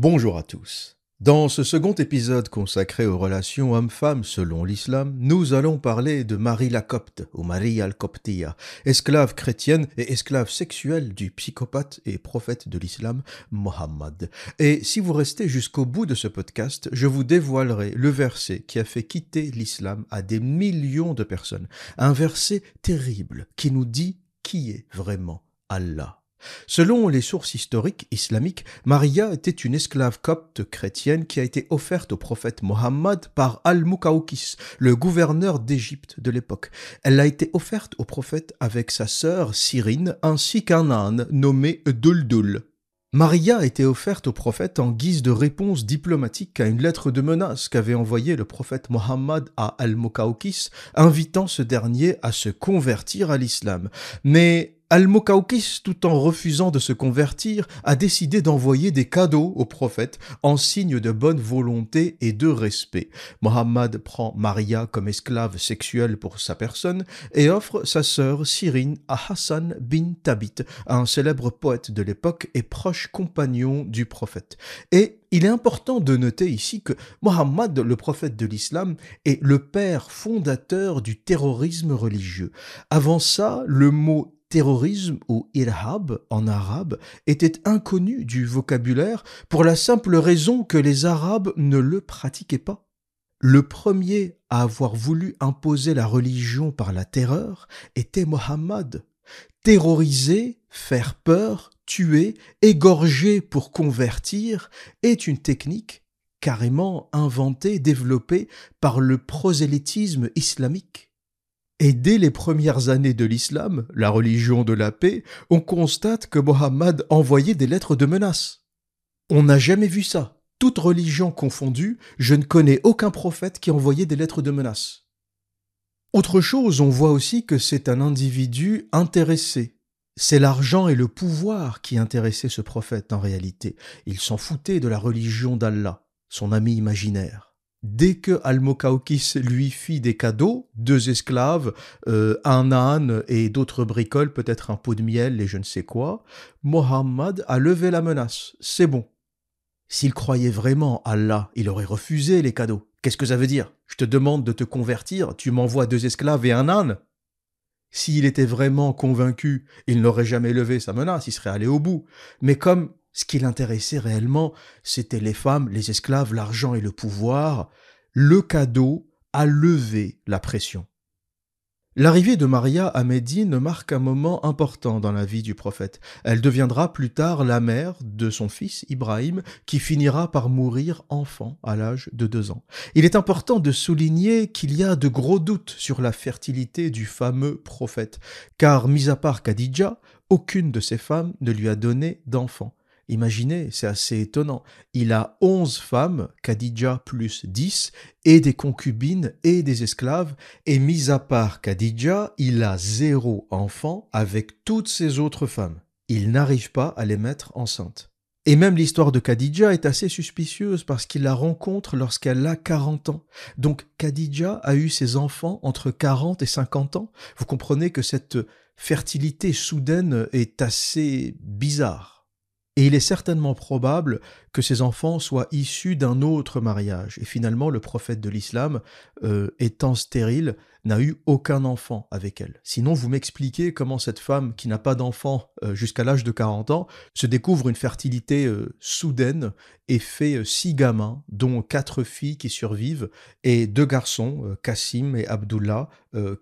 Bonjour à tous. Dans ce second épisode consacré aux relations hommes-femmes selon l'islam, nous allons parler de Marie la Copte, ou Marie al-Coptia, esclave chrétienne et esclave sexuelle du psychopathe et prophète de l'islam, Mohammed. Et si vous restez jusqu'au bout de ce podcast, je vous dévoilerai le verset qui a fait quitter l'islam à des millions de personnes. Un verset terrible qui nous dit qui est vraiment Allah. Selon les sources historiques islamiques, Maria était une esclave copte chrétienne qui a été offerte au prophète Mohammed par Al-Mukaukis, le gouverneur d'Égypte de l'époque. Elle a été offerte au prophète avec sa sœur Cyrine ainsi qu'un âne nommé Duldul. Maria a été offerte au prophète en guise de réponse diplomatique à une lettre de menace qu'avait envoyée le prophète Mohammed à Al-Mukaukis, invitant ce dernier à se convertir à l'islam. Mais Al-Mukaukis, tout en refusant de se convertir, a décidé d'envoyer des cadeaux au prophète en signe de bonne volonté et de respect. Mohammed prend Maria comme esclave sexuelle pour sa personne et offre sa sœur Cyrine à Hassan bin Tabit, un célèbre poète de l'époque et proche compagnon du prophète. Et il est important de noter ici que Mohammed, le prophète de l'islam, est le père fondateur du terrorisme religieux. Avant ça, le mot terrorisme ou irhab en arabe était inconnu du vocabulaire pour la simple raison que les Arabes ne le pratiquaient pas. Le premier à avoir voulu imposer la religion par la terreur était Mohammed. Terroriser, faire peur, tuer, égorger pour convertir est une technique carrément inventée, développée par le prosélytisme islamique. Et dès les premières années de l'islam, la religion de la paix, on constate que Mohammed envoyait des lettres de menace. On n'a jamais vu ça. Toute religion confondue, je ne connais aucun prophète qui envoyait des lettres de menace. Autre chose, on voit aussi que c'est un individu intéressé. C'est l'argent et le pouvoir qui intéressaient ce prophète en réalité. Il s'en foutait de la religion d'Allah, son ami imaginaire. Dès que Al-Mukaukis lui fit des cadeaux, deux esclaves, euh, un âne et d'autres bricoles, peut-être un pot de miel et je ne sais quoi, Mohammed a levé la menace. C'est bon. S'il croyait vraiment Allah, il aurait refusé les cadeaux. Qu'est-ce que ça veut dire? Je te demande de te convertir, tu m'envoies deux esclaves et un âne S'il était vraiment convaincu, il n'aurait jamais levé sa menace, il serait allé au bout. Mais comme ce qui l'intéressait réellement, c'était les femmes, les esclaves, l'argent et le pouvoir. Le cadeau a levé la pression. L'arrivée de Maria à Médine marque un moment important dans la vie du prophète. Elle deviendra plus tard la mère de son fils Ibrahim, qui finira par mourir enfant à l'âge de deux ans. Il est important de souligner qu'il y a de gros doutes sur la fertilité du fameux prophète, car mis à part Khadija, aucune de ces femmes ne lui a donné d'enfant. Imaginez, c'est assez étonnant. Il a onze femmes, Khadija plus dix, et des concubines et des esclaves, et mis à part Khadija, il a zéro enfant avec toutes ses autres femmes. Il n'arrive pas à les mettre enceintes. Et même l'histoire de Khadija est assez suspicieuse parce qu'il la rencontre lorsqu'elle a 40 ans. Donc Khadija a eu ses enfants entre 40 et 50 ans. Vous comprenez que cette fertilité soudaine est assez bizarre. Et il est certainement probable que ces enfants soient issus d'un autre mariage. Et finalement, le prophète de l'islam, euh, étant stérile, n'a eu aucun enfant avec elle. Sinon, vous m'expliquez comment cette femme qui n'a pas d'enfant euh, jusqu'à l'âge de 40 ans se découvre une fertilité euh, soudaine et fait six gamins, dont quatre filles qui survivent, et deux garçons, Kassim et Abdullah,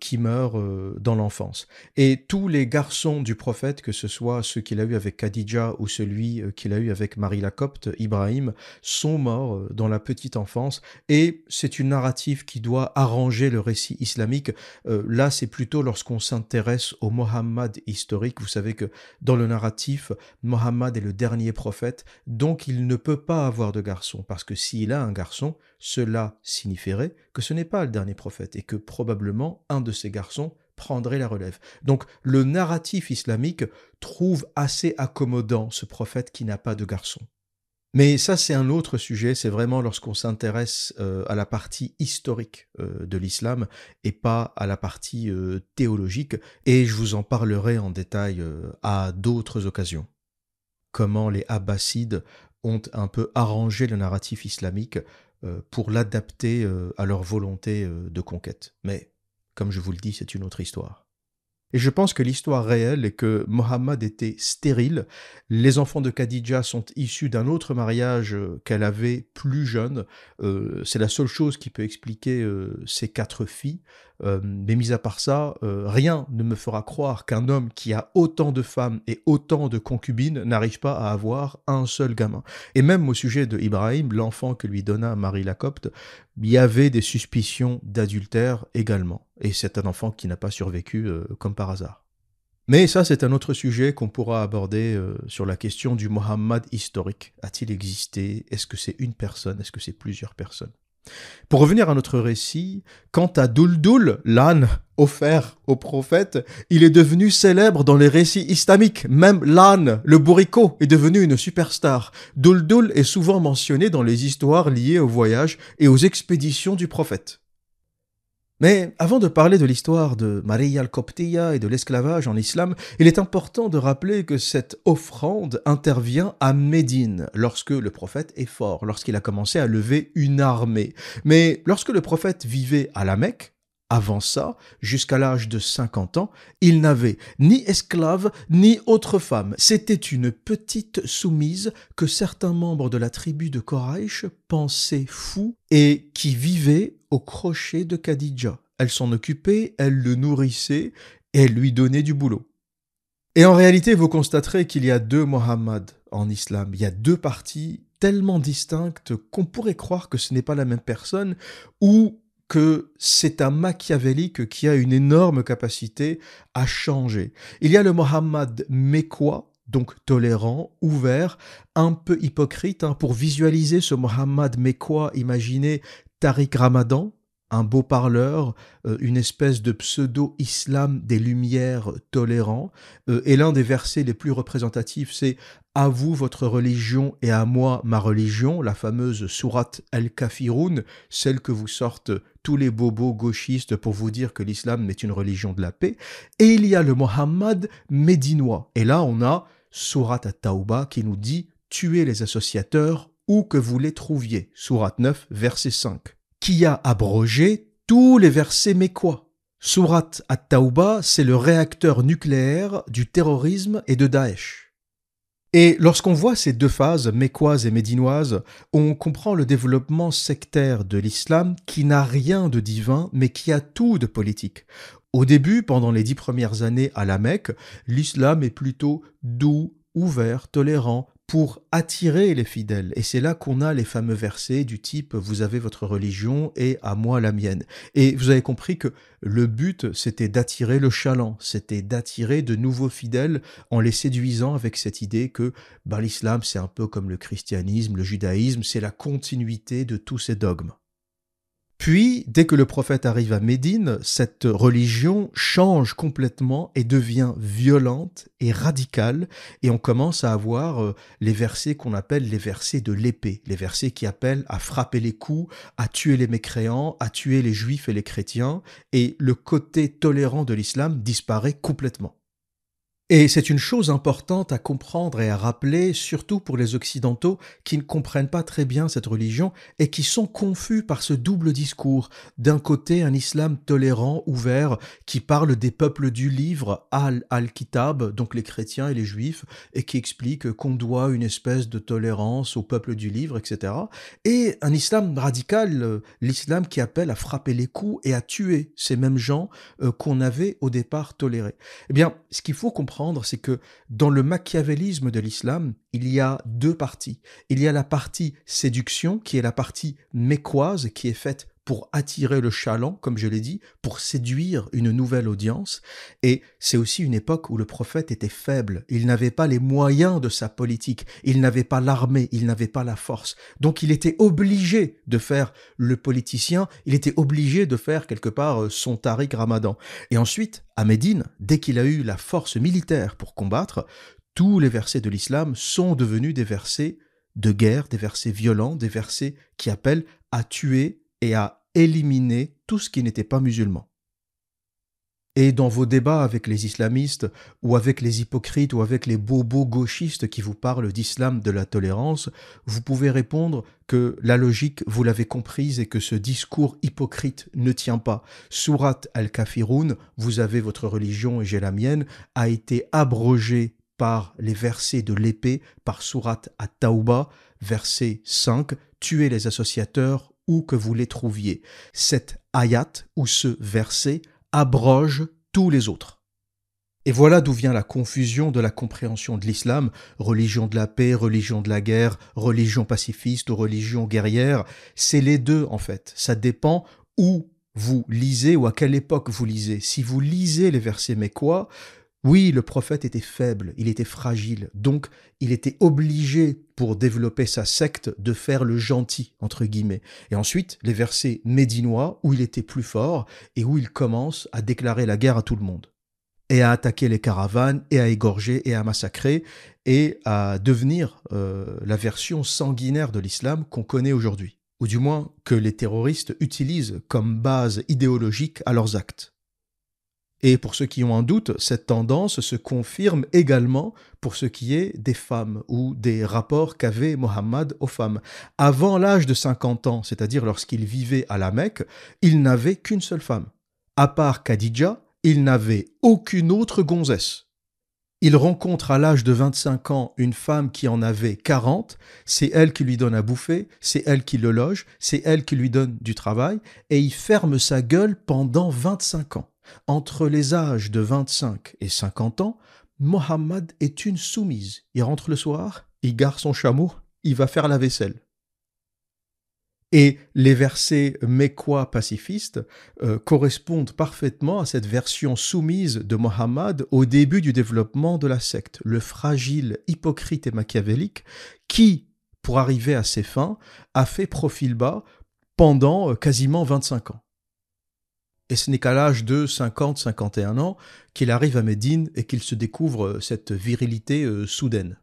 qui meurent dans l'enfance. Et tous les garçons du prophète, que ce soit ceux qu'il a eu avec Khadija ou celui qu'il a eu avec Marie la Copte, Ibrahim, sont morts euh, dans la petite enfance et c'est une narrative qui doit arranger le récit islamique. Euh, là, c'est plutôt lorsqu'on s'intéresse au Mohammed historique. Vous savez que dans le narratif, Mohammed est le dernier prophète, donc il ne peut pas avoir de garçon parce que s'il a un garçon, cela signifierait que ce n'est pas le dernier prophète et que probablement un de ses garçons prendrait la relève. Donc le narratif islamique trouve assez accommodant ce prophète qui n'a pas de garçon. Mais ça, c'est un autre sujet, c'est vraiment lorsqu'on s'intéresse euh, à la partie historique euh, de l'islam et pas à la partie euh, théologique, et je vous en parlerai en détail à d'autres occasions. Comment les Abbassides ont un peu arrangé le narratif islamique pour l'adapter euh, à leur volonté euh, de conquête. Mais, comme je vous le dis, c'est une autre histoire. Et je pense que l'histoire réelle est que Mohammed était stérile. Les enfants de Khadija sont issus d'un autre mariage qu'elle avait plus jeune. c'est la seule chose qui peut expliquer ces quatre filles. Euh, mais mis à part ça, euh, rien ne me fera croire qu'un homme qui a autant de femmes et autant de concubines n'arrive pas à avoir un seul gamin. Et même au sujet de Ibrahim, l'enfant que lui donna Marie la Copte, il y avait des suspicions d'adultère également. Et c'est un enfant qui n'a pas survécu euh, comme par hasard. Mais ça, c'est un autre sujet qu'on pourra aborder sur la question du Mohammed historique. A-t-il existé? Est-ce que c'est une personne? Est-ce que c'est plusieurs personnes? Pour revenir à notre récit, quant à Duldul, l'âne offert au prophète, il est devenu célèbre dans les récits islamiques. Même l'âne, le bourricot, est devenu une superstar. Duldul est souvent mentionné dans les histoires liées au voyage et aux expéditions du prophète. Mais avant de parler de l'histoire de Maria al-Qoptiya et de l'esclavage en islam, il est important de rappeler que cette offrande intervient à Médine, lorsque le prophète est fort, lorsqu'il a commencé à lever une armée. Mais lorsque le prophète vivait à la Mecque, avant ça, jusqu'à l'âge de 50 ans, il n'avait ni esclave ni autre femme. C'était une petite soumise que certains membres de la tribu de Koraïch pensaient fou et qui vivait au crochet de Khadija. Elle s'en occupait, elle le nourrissait et elle lui donnait du boulot. Et en réalité, vous constaterez qu'il y a deux Mohammed en islam. Il y a deux parties tellement distinctes qu'on pourrait croire que ce n'est pas la même personne ou que c'est un machiavélique qui a une énorme capacité à changer. Il y a le Mohammed mécois, donc tolérant, ouvert, un peu hypocrite. Hein. Pour visualiser ce Mohammed mécois, imaginez Tariq Ramadan, un beau parleur, euh, une espèce de pseudo-islam des Lumières tolérant. Euh, et l'un des versets les plus représentatifs, c'est À vous votre religion et à moi ma religion, la fameuse sourate Al-Kafirun, celle que vous sortent tous les bobos gauchistes pour vous dire que l'islam est une religion de la paix. Et il y a le Mohammed médinois. Et là, on a sourate At-Tauba qui nous dit Tuez les associateurs où que vous les trouviez. Sourate 9, verset 5 qui a abrogé tous les versets mécois. Surat at-Tauba, c'est le réacteur nucléaire du terrorisme et de Daesh. Et lorsqu'on voit ces deux phases, mécoises et médinoises, on comprend le développement sectaire de l'islam qui n'a rien de divin mais qui a tout de politique. Au début, pendant les dix premières années à la Mecque, l'islam est plutôt doux, ouvert, tolérant, pour attirer les fidèles. Et c'est là qu'on a les fameux versets du type Vous avez votre religion et à moi la mienne. Et vous avez compris que le but, c'était d'attirer le chaland, c'était d'attirer de nouveaux fidèles en les séduisant avec cette idée que ben, l'islam, c'est un peu comme le christianisme, le judaïsme, c'est la continuité de tous ces dogmes. Puis, dès que le prophète arrive à Médine, cette religion change complètement et devient violente et radicale, et on commence à avoir euh, les versets qu'on appelle les versets de l'épée, les versets qui appellent à frapper les coups, à tuer les mécréants, à tuer les juifs et les chrétiens, et le côté tolérant de l'islam disparaît complètement. Et c'est une chose importante à comprendre et à rappeler, surtout pour les Occidentaux qui ne comprennent pas très bien cette religion et qui sont confus par ce double discours. D'un côté, un islam tolérant, ouvert, qui parle des peuples du livre, Al-Al-Kitab, donc les chrétiens et les juifs, et qui explique qu'on doit une espèce de tolérance au peuple du livre, etc. Et un islam radical, l'islam qui appelle à frapper les coups et à tuer ces mêmes gens euh, qu'on avait au départ tolérés. Eh bien, ce qu'il faut comprendre, c'est que dans le machiavélisme de l'islam, il y a deux parties. Il y a la partie séduction, qui est la partie mécoise, qui est faite pour attirer le chaland, comme je l'ai dit, pour séduire une nouvelle audience. Et c'est aussi une époque où le prophète était faible. Il n'avait pas les moyens de sa politique. Il n'avait pas l'armée. Il n'avait pas la force. Donc il était obligé de faire le politicien. Il était obligé de faire quelque part euh, son Tariq Ramadan. Et ensuite, à Médine, dès qu'il a eu la force militaire pour combattre, tous les versets de l'islam sont devenus des versets de guerre, des versets violents, des versets qui appellent à tuer et à éliminer tout ce qui n'était pas musulman. Et dans vos débats avec les islamistes, ou avec les hypocrites, ou avec les bobos gauchistes qui vous parlent d'islam de la tolérance, vous pouvez répondre que la logique, vous l'avez comprise, et que ce discours hypocrite ne tient pas. Surat al-Kafirun, vous avez votre religion et j'ai la mienne, a été abrogé par les versets de l'épée, par Surat at-Tauba, verset 5, tuez les associateurs où que vous les trouviez. Cette ayat, ou ce verset, abroge tous les autres. Et voilà d'où vient la confusion de la compréhension de l'islam, religion de la paix, religion de la guerre, religion pacifiste ou religion guerrière. C'est les deux en fait. Ça dépend où vous lisez ou à quelle époque vous lisez. Si vous lisez les versets mécois, oui, le prophète était faible, il était fragile, donc il était obligé, pour développer sa secte, de faire le gentil, entre guillemets. Et ensuite, les versets médinois, où il était plus fort, et où il commence à déclarer la guerre à tout le monde, et à attaquer les caravanes, et à égorger, et à massacrer, et à devenir euh, la version sanguinaire de l'islam qu'on connaît aujourd'hui, ou du moins que les terroristes utilisent comme base idéologique à leurs actes. Et pour ceux qui ont un doute, cette tendance se confirme également pour ce qui est des femmes ou des rapports qu'avait Mohammed aux femmes. Avant l'âge de 50 ans, c'est-à-dire lorsqu'il vivait à la Mecque, il n'avait qu'une seule femme. À part Khadija, il n'avait aucune autre gonzesse. Il rencontre à l'âge de 25 ans une femme qui en avait 40, c'est elle qui lui donne à bouffer, c'est elle qui le loge, c'est elle qui lui donne du travail, et il ferme sa gueule pendant 25 ans. Entre les âges de 25 et 50 ans, Mohammed est une soumise. Il rentre le soir, il gare son chameau, il va faire la vaisselle. Et les versets mécois pacifistes euh, correspondent parfaitement à cette version soumise de Mohammed au début du développement de la secte, le fragile, hypocrite et machiavélique qui, pour arriver à ses fins, a fait profil bas pendant euh, quasiment 25 ans. Et ce n'est qu'à l'âge de 50-51 ans qu'il arrive à Médine et qu'il se découvre euh, cette virilité euh, soudaine.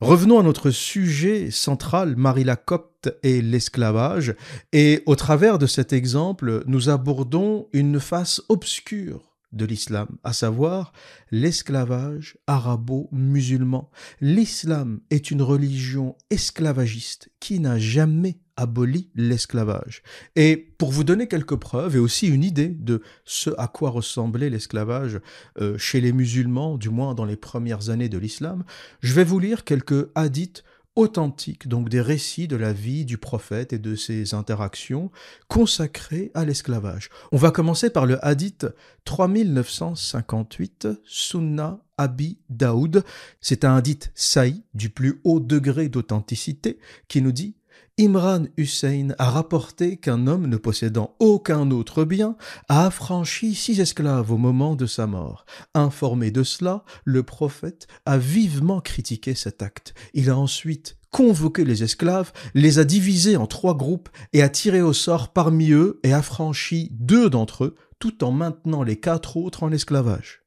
Revenons à notre sujet central, Marie la Copte et l'esclavage, et au travers de cet exemple, nous abordons une face obscure de l'islam, à savoir l'esclavage arabo-musulman. L'islam est une religion esclavagiste qui n'a jamais aboli l'esclavage. Et pour vous donner quelques preuves et aussi une idée de ce à quoi ressemblait l'esclavage euh, chez les musulmans, du moins dans les premières années de l'islam, je vais vous lire quelques hadiths authentiques, donc des récits de la vie du prophète et de ses interactions consacrés à l'esclavage. On va commencer par le hadith 3958, Sunna Abi Daoud. C'est un hadith saï du plus haut degré d'authenticité qui nous dit Imran Hussein a rapporté qu'un homme ne possédant aucun autre bien a affranchi six esclaves au moment de sa mort. Informé de cela, le prophète a vivement critiqué cet acte. Il a ensuite convoqué les esclaves, les a divisés en trois groupes et a tiré au sort parmi eux et affranchi deux d'entre eux, tout en maintenant les quatre autres en esclavage.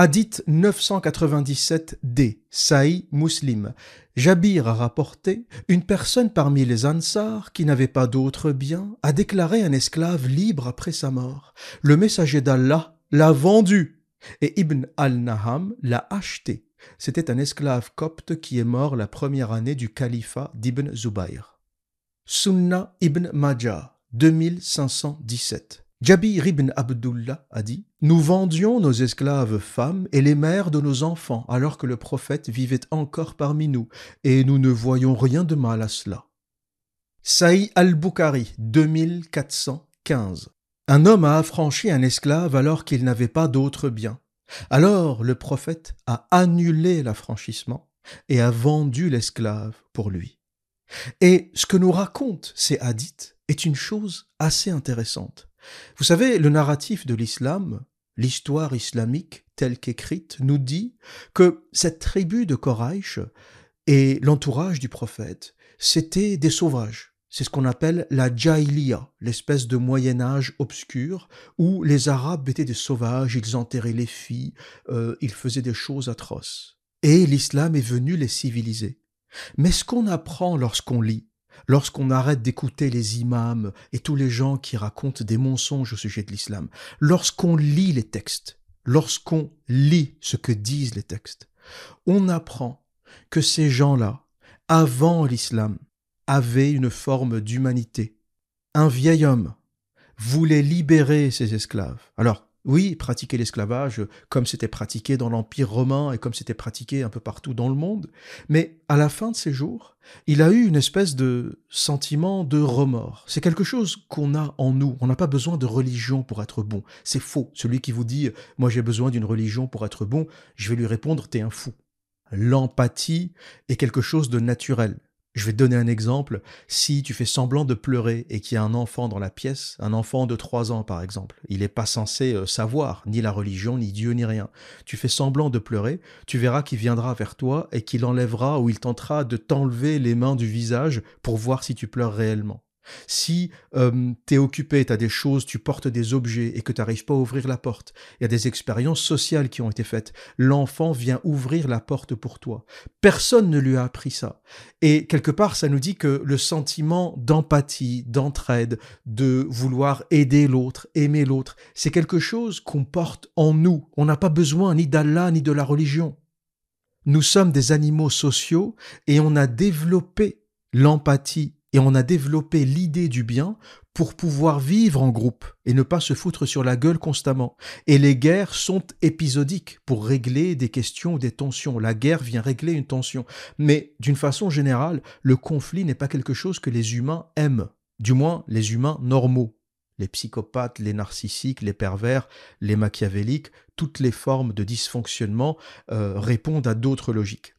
Hadith 997d, Saï Muslim. Jabir a rapporté, une personne parmi les Ansars qui n'avait pas d'autre bien a déclaré un esclave libre après sa mort. Le messager d'Allah l'a vendu et Ibn al-Naham l'a acheté. C'était un esclave copte qui est mort la première année du califat d'Ibn Zubayr. Sunna ibn Majah, 2517. Jabir ibn Abdullah a dit Nous vendions nos esclaves femmes et les mères de nos enfants alors que le prophète vivait encore parmi nous, et nous ne voyons rien de mal à cela. Saï al-Bukhari, 2415. Un homme a affranchi un esclave alors qu'il n'avait pas d'autre bien. Alors le prophète a annulé l'affranchissement et a vendu l'esclave pour lui. Et ce que nous racontent ces hadiths est une chose assez intéressante. Vous savez, le narratif de l'islam, l'histoire islamique telle qu'écrite, nous dit que cette tribu de Koraïch et l'entourage du prophète, c'était des sauvages. C'est ce qu'on appelle la Jahiliya, l'espèce de Moyen Âge obscur, où les Arabes étaient des sauvages, ils enterraient les filles, euh, ils faisaient des choses atroces. Et l'islam est venu les civiliser. Mais ce qu'on apprend lorsqu'on lit lorsqu'on arrête d'écouter les imams et tous les gens qui racontent des mensonges au sujet de l'islam, lorsqu'on lit les textes, lorsqu'on lit ce que disent les textes, on apprend que ces gens-là, avant l'islam, avaient une forme d'humanité. Un vieil homme voulait libérer ses esclaves. Alors, oui, pratiquer l'esclavage comme c'était pratiqué dans l'Empire romain et comme c'était pratiqué un peu partout dans le monde, mais à la fin de ses jours, il a eu une espèce de sentiment de remords. C'est quelque chose qu'on a en nous. On n'a pas besoin de religion pour être bon. C'est faux. Celui qui vous dit moi j'ai besoin d'une religion pour être bon, je vais lui répondre t'es un fou. L'empathie est quelque chose de naturel. Je vais te donner un exemple. Si tu fais semblant de pleurer et qu'il y a un enfant dans la pièce, un enfant de 3 ans par exemple, il n'est pas censé euh, savoir ni la religion, ni Dieu, ni rien. Tu fais semblant de pleurer, tu verras qu'il viendra vers toi et qu'il enlèvera ou il tentera de t'enlever les mains du visage pour voir si tu pleures réellement. Si euh, tu es occupé, tu as des choses, tu portes des objets et que tu n'arrives pas à ouvrir la porte, il y a des expériences sociales qui ont été faites. L'enfant vient ouvrir la porte pour toi. Personne ne lui a appris ça. Et quelque part, ça nous dit que le sentiment d'empathie, d'entraide, de vouloir aider l'autre, aimer l'autre, c'est quelque chose qu'on porte en nous. On n'a pas besoin ni d'Allah ni de la religion. Nous sommes des animaux sociaux et on a développé l'empathie et on a développé l'idée du bien pour pouvoir vivre en groupe et ne pas se foutre sur la gueule constamment. Et les guerres sont épisodiques pour régler des questions ou des tensions. La guerre vient régler une tension. Mais d'une façon générale, le conflit n'est pas quelque chose que les humains aiment. Du moins, les humains normaux. Les psychopathes, les narcissiques, les pervers, les machiavéliques, toutes les formes de dysfonctionnement euh, répondent à d'autres logiques.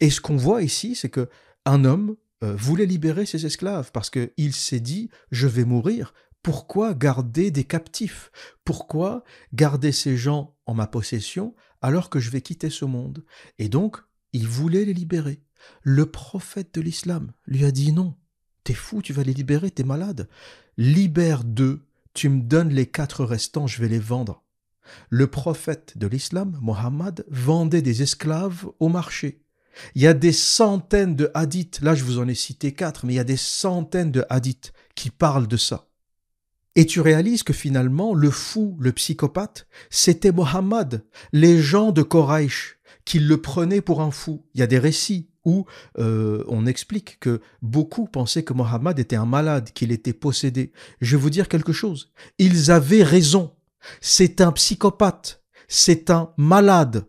Et ce qu'on voit ici, c'est que un homme voulait libérer ses esclaves parce qu'il s'est dit je vais mourir. Pourquoi garder des captifs? Pourquoi garder ces gens en ma possession alors que je vais quitter ce monde? Et donc, il voulait les libérer. Le prophète de l'islam lui a dit non. T'es fou, tu vas les libérer, t'es malade. Libère deux, tu me donnes les quatre restants, je vais les vendre. Le prophète de l'islam, Mohammed, vendait des esclaves au marché. Il y a des centaines de hadiths, là je vous en ai cité quatre, mais il y a des centaines de hadiths qui parlent de ça. Et tu réalises que finalement, le fou, le psychopathe, c'était Mohammed, les gens de Koraïch, qui le prenaient pour un fou. Il y a des récits où euh, on explique que beaucoup pensaient que Mohammed était un malade, qu'il était possédé. Je vais vous dire quelque chose. Ils avaient raison. C'est un psychopathe. C'est un malade.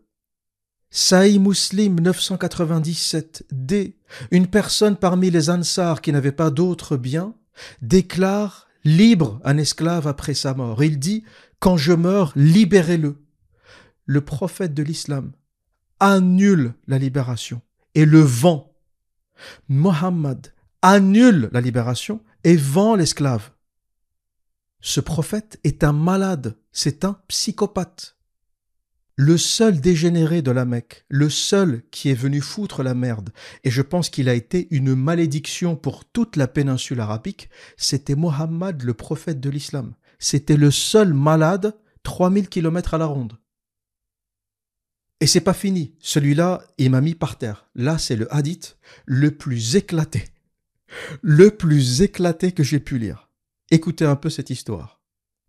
Saï Muslim 997d, une personne parmi les Ansars qui n'avait pas d'autre bien, déclare libre un esclave après sa mort. Il dit Quand je meurs, libérez-le. Le prophète de l'islam annule la libération et le vend. Mohammed annule la libération et vend l'esclave. Ce prophète est un malade, c'est un psychopathe le seul dégénéré de la Mecque, le seul qui est venu foutre la merde, et je pense qu'il a été une malédiction pour toute la péninsule arabique, c'était Mohammed, le prophète de l'islam. C'était le seul malade 3000 kilomètres à la ronde. Et c'est pas fini. Celui-là, il m'a mis par terre. Là, c'est le hadith le plus éclaté. Le plus éclaté que j'ai pu lire. Écoutez un peu cette histoire.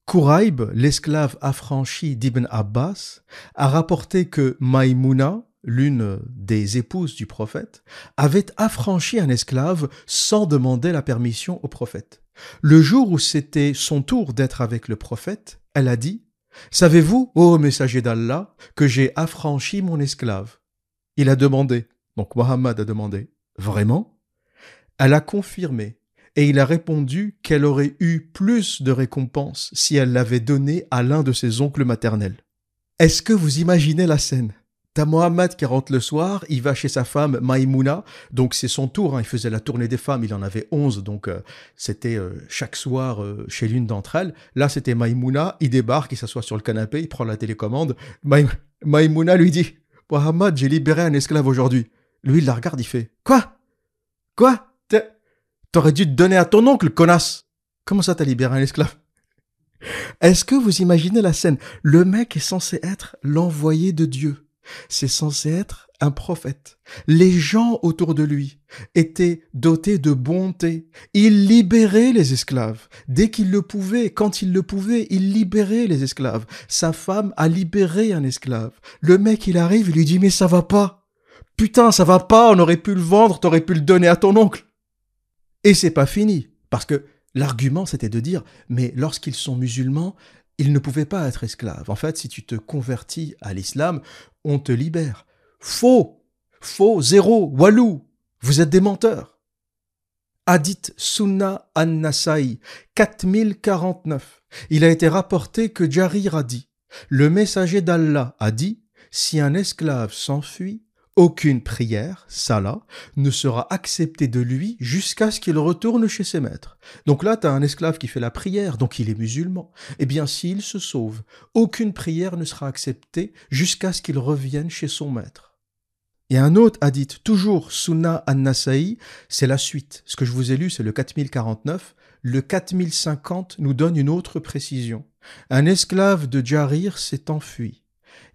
Kouraib, l'esclave affranchi d'Ibn Abbas, a rapporté que Maïmouna, l'une des épouses du prophète, avait affranchi un esclave sans demander la permission au prophète. Le jour où c'était son tour d'être avec le prophète, elle a dit Savez-vous, ô messager d'Allah, que j'ai affranchi mon esclave? Il a demandé, donc Mohammed a demandé Vraiment? Elle a confirmé et il a répondu qu'elle aurait eu plus de récompense si elle l'avait donné à l'un de ses oncles maternels. Est-ce que vous imaginez la scène? T'as Mohamed qui rentre le soir, il va chez sa femme Maïmouna, donc c'est son tour, hein, il faisait la tournée des femmes, il en avait onze, donc euh, c'était euh, chaque soir euh, chez l'une d'entre elles. Là c'était Maïmouna, il débarque, il s'assoit sur le canapé, il prend la télécommande. Maïmouna lui dit Mohamed, j'ai libéré un esclave aujourd'hui. Lui il la regarde, il fait Quoi? Quoi? T'aurais dû te donner à ton oncle, connasse. Comment ça t'as libéré un esclave? Est-ce que vous imaginez la scène? Le mec est censé être l'envoyé de Dieu. c'est censé être un prophète. Les gens autour de lui étaient dotés de bonté. Il libérait les esclaves. Dès qu'il le pouvait, quand il le pouvait, il libérait les esclaves. Sa femme a libéré un esclave. Le mec, il arrive, il lui dit, mais ça va pas. Putain, ça va pas, on aurait pu le vendre, t'aurais pu le donner à ton oncle. Et c'est pas fini. Parce que l'argument, c'était de dire, mais lorsqu'ils sont musulmans, ils ne pouvaient pas être esclaves. En fait, si tu te convertis à l'islam, on te libère. Faux Faux, zéro, walou Vous êtes des menteurs Hadith Sunna an-Nasai, 4049. Il a été rapporté que Jarir a dit Le messager d'Allah a dit Si un esclave s'enfuit, aucune prière, salah, ne sera acceptée de lui jusqu'à ce qu'il retourne chez ses maîtres. Donc là, tu as un esclave qui fait la prière, donc il est musulman. Eh bien, s'il se sauve, aucune prière ne sera acceptée jusqu'à ce qu'il revienne chez son maître. Et un autre hadith, toujours Sunnah an-Nasa'i, c'est la suite. Ce que je vous ai lu, c'est le 4049. Le 4050 nous donne une autre précision. Un esclave de Jarir s'est enfui.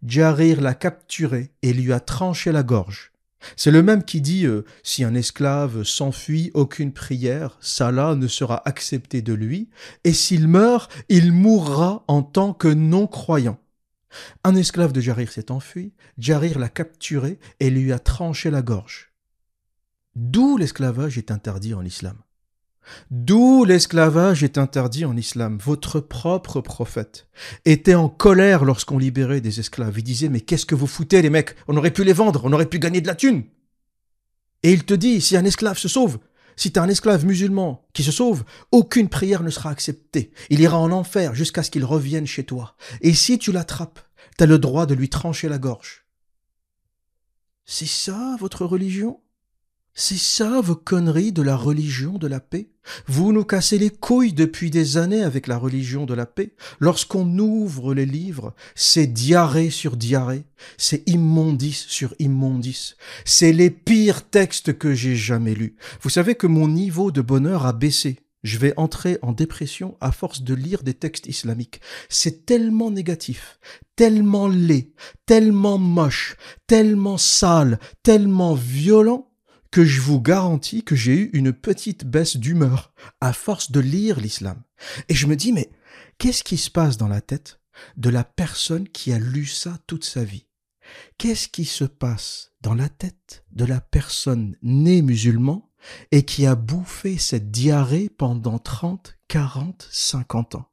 Jarir l'a capturé et lui a tranché la gorge. C'est le même qui dit euh, si un esclave s'enfuit, aucune prière, Salah ne sera acceptée de lui, et s'il meurt, il mourra en tant que non-croyant. Un esclave de Jarir s'est enfui, Jarir l'a capturé et lui a tranché la gorge. D'où l'esclavage est interdit en islam. D'où l'esclavage est interdit en islam. Votre propre prophète était en colère lorsqu'on libérait des esclaves. Il disait, mais qu'est-ce que vous foutez les mecs? On aurait pu les vendre, on aurait pu gagner de la thune. Et il te dit, si un esclave se sauve, si tu as un esclave musulman qui se sauve, aucune prière ne sera acceptée. Il ira en enfer jusqu'à ce qu'il revienne chez toi. Et si tu l'attrapes, tu as le droit de lui trancher la gorge. C'est ça votre religion? C'est ça vos conneries de la religion de la paix Vous nous cassez les couilles depuis des années avec la religion de la paix. Lorsqu'on ouvre les livres, c'est diarrhée sur diarrhée, c'est immondice sur immondice. C'est les pires textes que j'ai jamais lus. Vous savez que mon niveau de bonheur a baissé. Je vais entrer en dépression à force de lire des textes islamiques. C'est tellement négatif, tellement laid, tellement moche, tellement sale, tellement violent que je vous garantis que j'ai eu une petite baisse d'humeur à force de lire l'islam. Et je me dis, mais qu'est-ce qui se passe dans la tête de la personne qui a lu ça toute sa vie? Qu'est-ce qui se passe dans la tête de la personne née musulman et qui a bouffé cette diarrhée pendant 30, 40, 50 ans?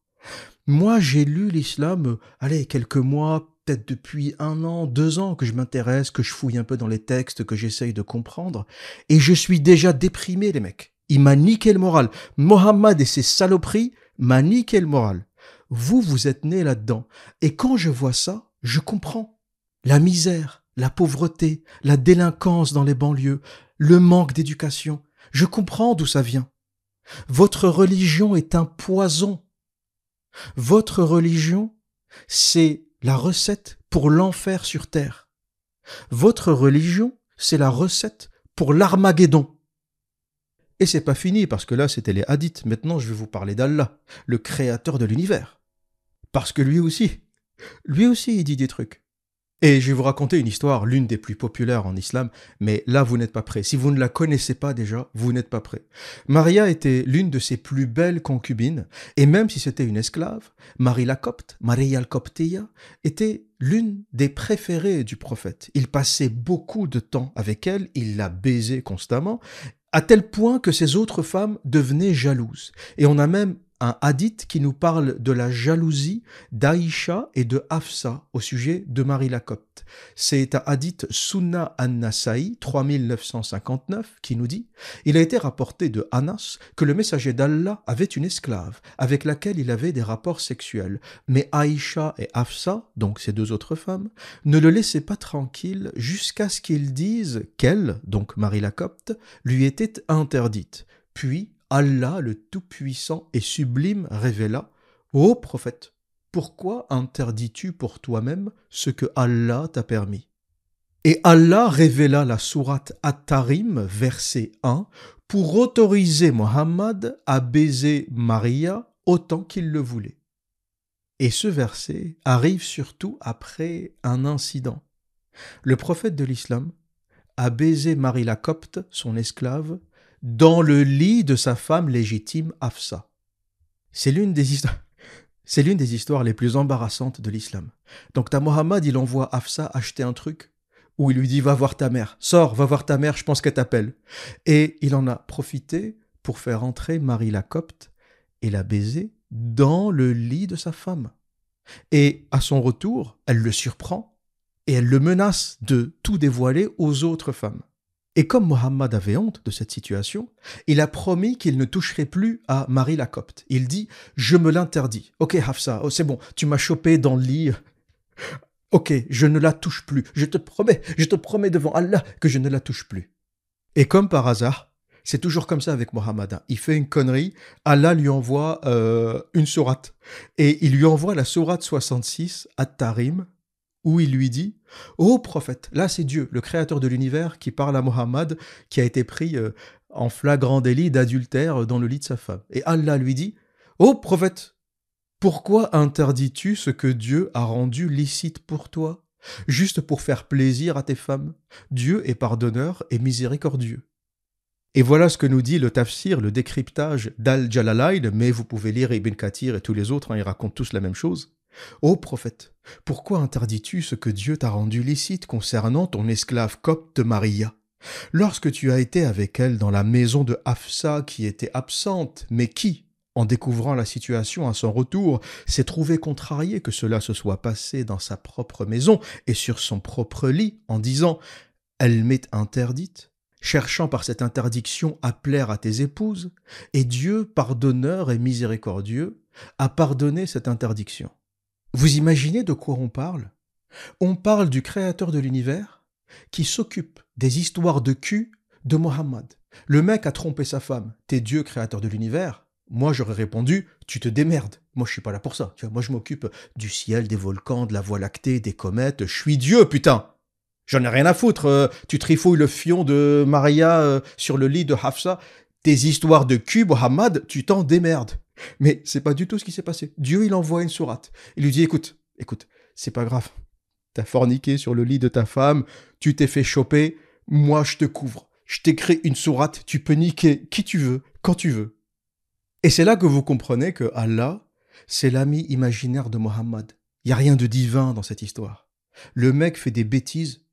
Moi, j'ai lu l'islam, allez, quelques mois, depuis un an, deux ans que je m'intéresse, que je fouille un peu dans les textes, que j'essaye de comprendre, et je suis déjà déprimé, les mecs. Il m'a niqué le moral. Mohammed et ses saloperies m'a niqué le moral. Vous, vous êtes né là-dedans. Et quand je vois ça, je comprends. La misère, la pauvreté, la délinquance dans les banlieues, le manque d'éducation. Je comprends d'où ça vient. Votre religion est un poison. Votre religion, c'est la recette pour l'enfer sur terre. Votre religion, c'est la recette pour l'Armageddon. Et c'est pas fini parce que là c'était les hadiths. Maintenant je vais vous parler d'Allah, le créateur de l'univers. Parce que lui aussi, lui aussi il dit des trucs. Et je vais vous raconter une histoire, l'une des plus populaires en islam, mais là vous n'êtes pas prêts. Si vous ne la connaissez pas déjà, vous n'êtes pas prêts. Maria était l'une de ses plus belles concubines, et même si c'était une esclave, Marie la Copte, Maria al-Copteya, était l'une des préférées du prophète. Il passait beaucoup de temps avec elle, il la baisait constamment, à tel point que ses autres femmes devenaient jalouses. Et on a même un hadith qui nous parle de la jalousie d'Aïcha et de Hafsa au sujet de Marie la Copte. C'est un hadith Sunna an-Nasa'i 3959 qui nous dit Il a été rapporté de Anas que le messager d'Allah avait une esclave avec laquelle il avait des rapports sexuels, mais Aïcha et Hafsa, donc ces deux autres femmes, ne le laissaient pas tranquille jusqu'à ce qu'ils disent qu'elle, donc Marie la Copte, lui était interdite. Puis Allah le Tout-Puissant et Sublime révéla Ô prophète, pourquoi interdis-tu pour toi-même ce que Allah t'a permis? Et Allah révéla la sourate At-Tarim, verset 1, pour autoriser Mohammed à baiser Maria autant qu'il le voulait. Et ce verset arrive surtout après un incident. Le prophète de l'islam a baisé Marie la Copte, son esclave, dans le lit de sa femme légitime Afsa. C'est l'une des histoires. Les plus embarrassantes de l'islam. Donc, ta Mohammed, il envoie Afsa acheter un truc où il lui dit Va voir ta mère, sors, va voir ta mère, je pense qu'elle t'appelle. Et il en a profité pour faire entrer Marie la Copte et la baiser dans le lit de sa femme. Et à son retour, elle le surprend et elle le menace de tout dévoiler aux autres femmes. Et comme Mohammed avait honte de cette situation, il a promis qu'il ne toucherait plus à Marie la Copte. Il dit Je me l'interdis. Ok, Hafsa, oh, c'est bon, tu m'as chopé dans le lit. Ok, je ne la touche plus. Je te promets, je te promets devant Allah que je ne la touche plus. Et comme par hasard, c'est toujours comme ça avec Mohammed. Il fait une connerie, Allah lui envoie euh, une sourate. Et il lui envoie la sourate 66 à Tarim, où il lui dit Ô prophète, là c'est Dieu, le créateur de l'univers, qui parle à Mohammed, qui a été pris euh, en flagrant délit d'adultère dans le lit de sa femme. Et Allah lui dit Ô prophète, pourquoi interdis-tu ce que Dieu a rendu licite pour toi, juste pour faire plaisir à tes femmes? Dieu est pardonneur et miséricordieux. Et voilà ce que nous dit le tafsir, le décryptage d'Al-Jalalayn, mais vous pouvez lire Ibn Kathir et tous les autres, hein, ils racontent tous la même chose. Ô prophète, pourquoi interdis-tu ce que Dieu t'a rendu licite concernant ton esclave copte Maria? Lorsque tu as été avec elle dans la maison de Hafsa qui était absente, mais qui, en découvrant la situation à son retour, s'est trouvé contrarié que cela se soit passé dans sa propre maison et sur son propre lit, en disant Elle m'est interdite, cherchant par cette interdiction à plaire à tes épouses, et Dieu, pardonneur et miséricordieux, a pardonné cette interdiction. Vous imaginez de quoi on parle? On parle du créateur de l'univers qui s'occupe des histoires de cul de Mohammed. Le mec a trompé sa femme. T'es Dieu créateur de l'univers moi, j'aurais répondu, tu te démerdes. Moi, je suis pas là pour ça. moi, je m'occupe du ciel, des volcans, de la voie lactée, des comètes. Je suis Dieu, putain. J'en ai rien à foutre. Euh, tu trifouilles le fion de Maria euh, sur le lit de Hafsa. Tes histoires de cul, Mohammed, tu t'en démerdes. Mais c'est pas du tout ce qui s'est passé. Dieu, il envoie une sourate. Il lui dit, écoute, écoute, c'est pas grave. T'as forniqué sur le lit de ta femme, tu t'es fait choper, moi je te couvre. Je t'écris une sourate, tu peux niquer qui tu veux, quand tu veux. Et c'est là que vous comprenez que Allah, c'est l'ami imaginaire de Mohammed. Il n'y a rien de divin dans cette histoire. Le mec fait des bêtises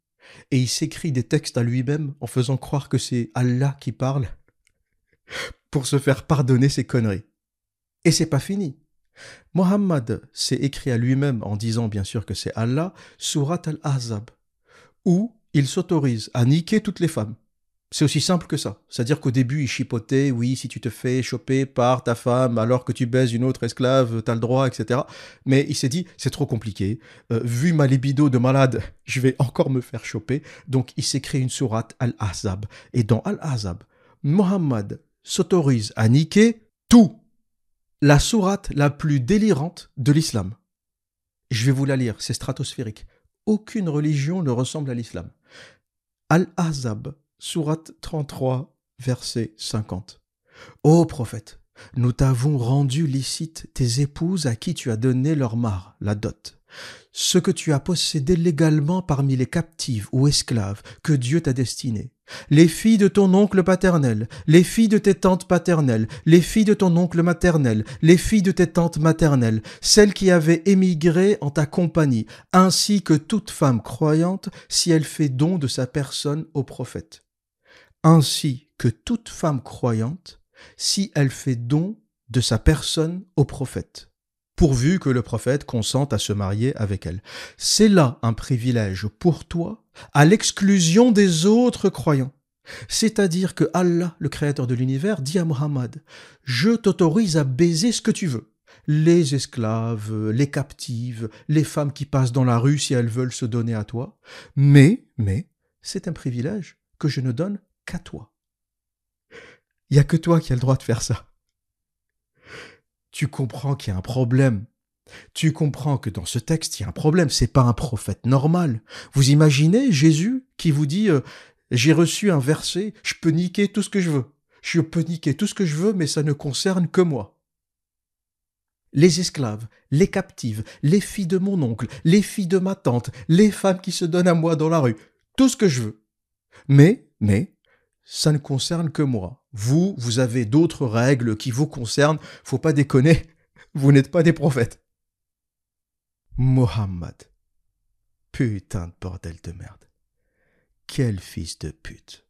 et il s'écrit des textes à lui-même en faisant croire que c'est Allah qui parle pour se faire pardonner ses conneries. Et c'est pas fini. Mohammed s'est écrit à lui-même en disant bien sûr que c'est Allah, Surat al-Ahzab, où il s'autorise à niquer toutes les femmes. C'est aussi simple que ça. C'est-à-dire qu'au début, il chipotait, oui, si tu te fais choper par ta femme alors que tu baises une autre esclave, t'as le droit, etc. Mais il s'est dit, c'est trop compliqué. Euh, vu ma libido de malade, je vais encore me faire choper. Donc il s'est créé une sourate Al-Ahzab. Et dans Al-Ahzab, Mohammed s'autorise à niquer tout. La sourate la plus délirante de l'islam. Je vais vous la lire, c'est stratosphérique. Aucune religion ne ressemble à l'islam. Al-Ahzab Sourate 33, verset 50. Ô prophète, nous t'avons rendu licite tes épouses à qui tu as donné leur mare, la dot, ce que tu as possédé légalement parmi les captives ou esclaves que Dieu t'a destinés, les filles de ton oncle paternel, les filles de tes tantes paternelles, les filles de ton oncle maternel, les filles de tes tantes maternelles, celles qui avaient émigré en ta compagnie, ainsi que toute femme croyante si elle fait don de sa personne au prophète. Ainsi que toute femme croyante si elle fait don de sa personne au prophète, pourvu que le prophète consente à se marier avec elle. C'est là un privilège pour toi, à l'exclusion des autres croyants. C'est-à-dire que Allah, le créateur de l'univers, dit à Mohammed, je t'autorise à baiser ce que tu veux. Les esclaves, les captives, les femmes qui passent dans la rue si elles veulent se donner à toi. Mais, mais, c'est un privilège que je ne donne qu'à toi. Il n'y a que toi qui as le droit de faire ça. Tu comprends qu'il y a un problème. Tu comprends que dans ce texte, il y a un problème. C'est pas un prophète normal. Vous imaginez Jésus qui vous dit euh, J'ai reçu un verset, je peux niquer tout ce que je veux. Je peux niquer tout ce que je veux, mais ça ne concerne que moi. les esclaves, les captives, les filles de mon oncle, les filles de ma tante, les femmes qui se donnent à moi dans la rue, tout ce que je veux. Mais, mais, ça ne concerne que moi. Vous, vous avez d'autres règles qui vous concernent, faut pas déconner, vous n'êtes pas des prophètes. Mohammed. Putain de bordel de merde. Quel fils de pute.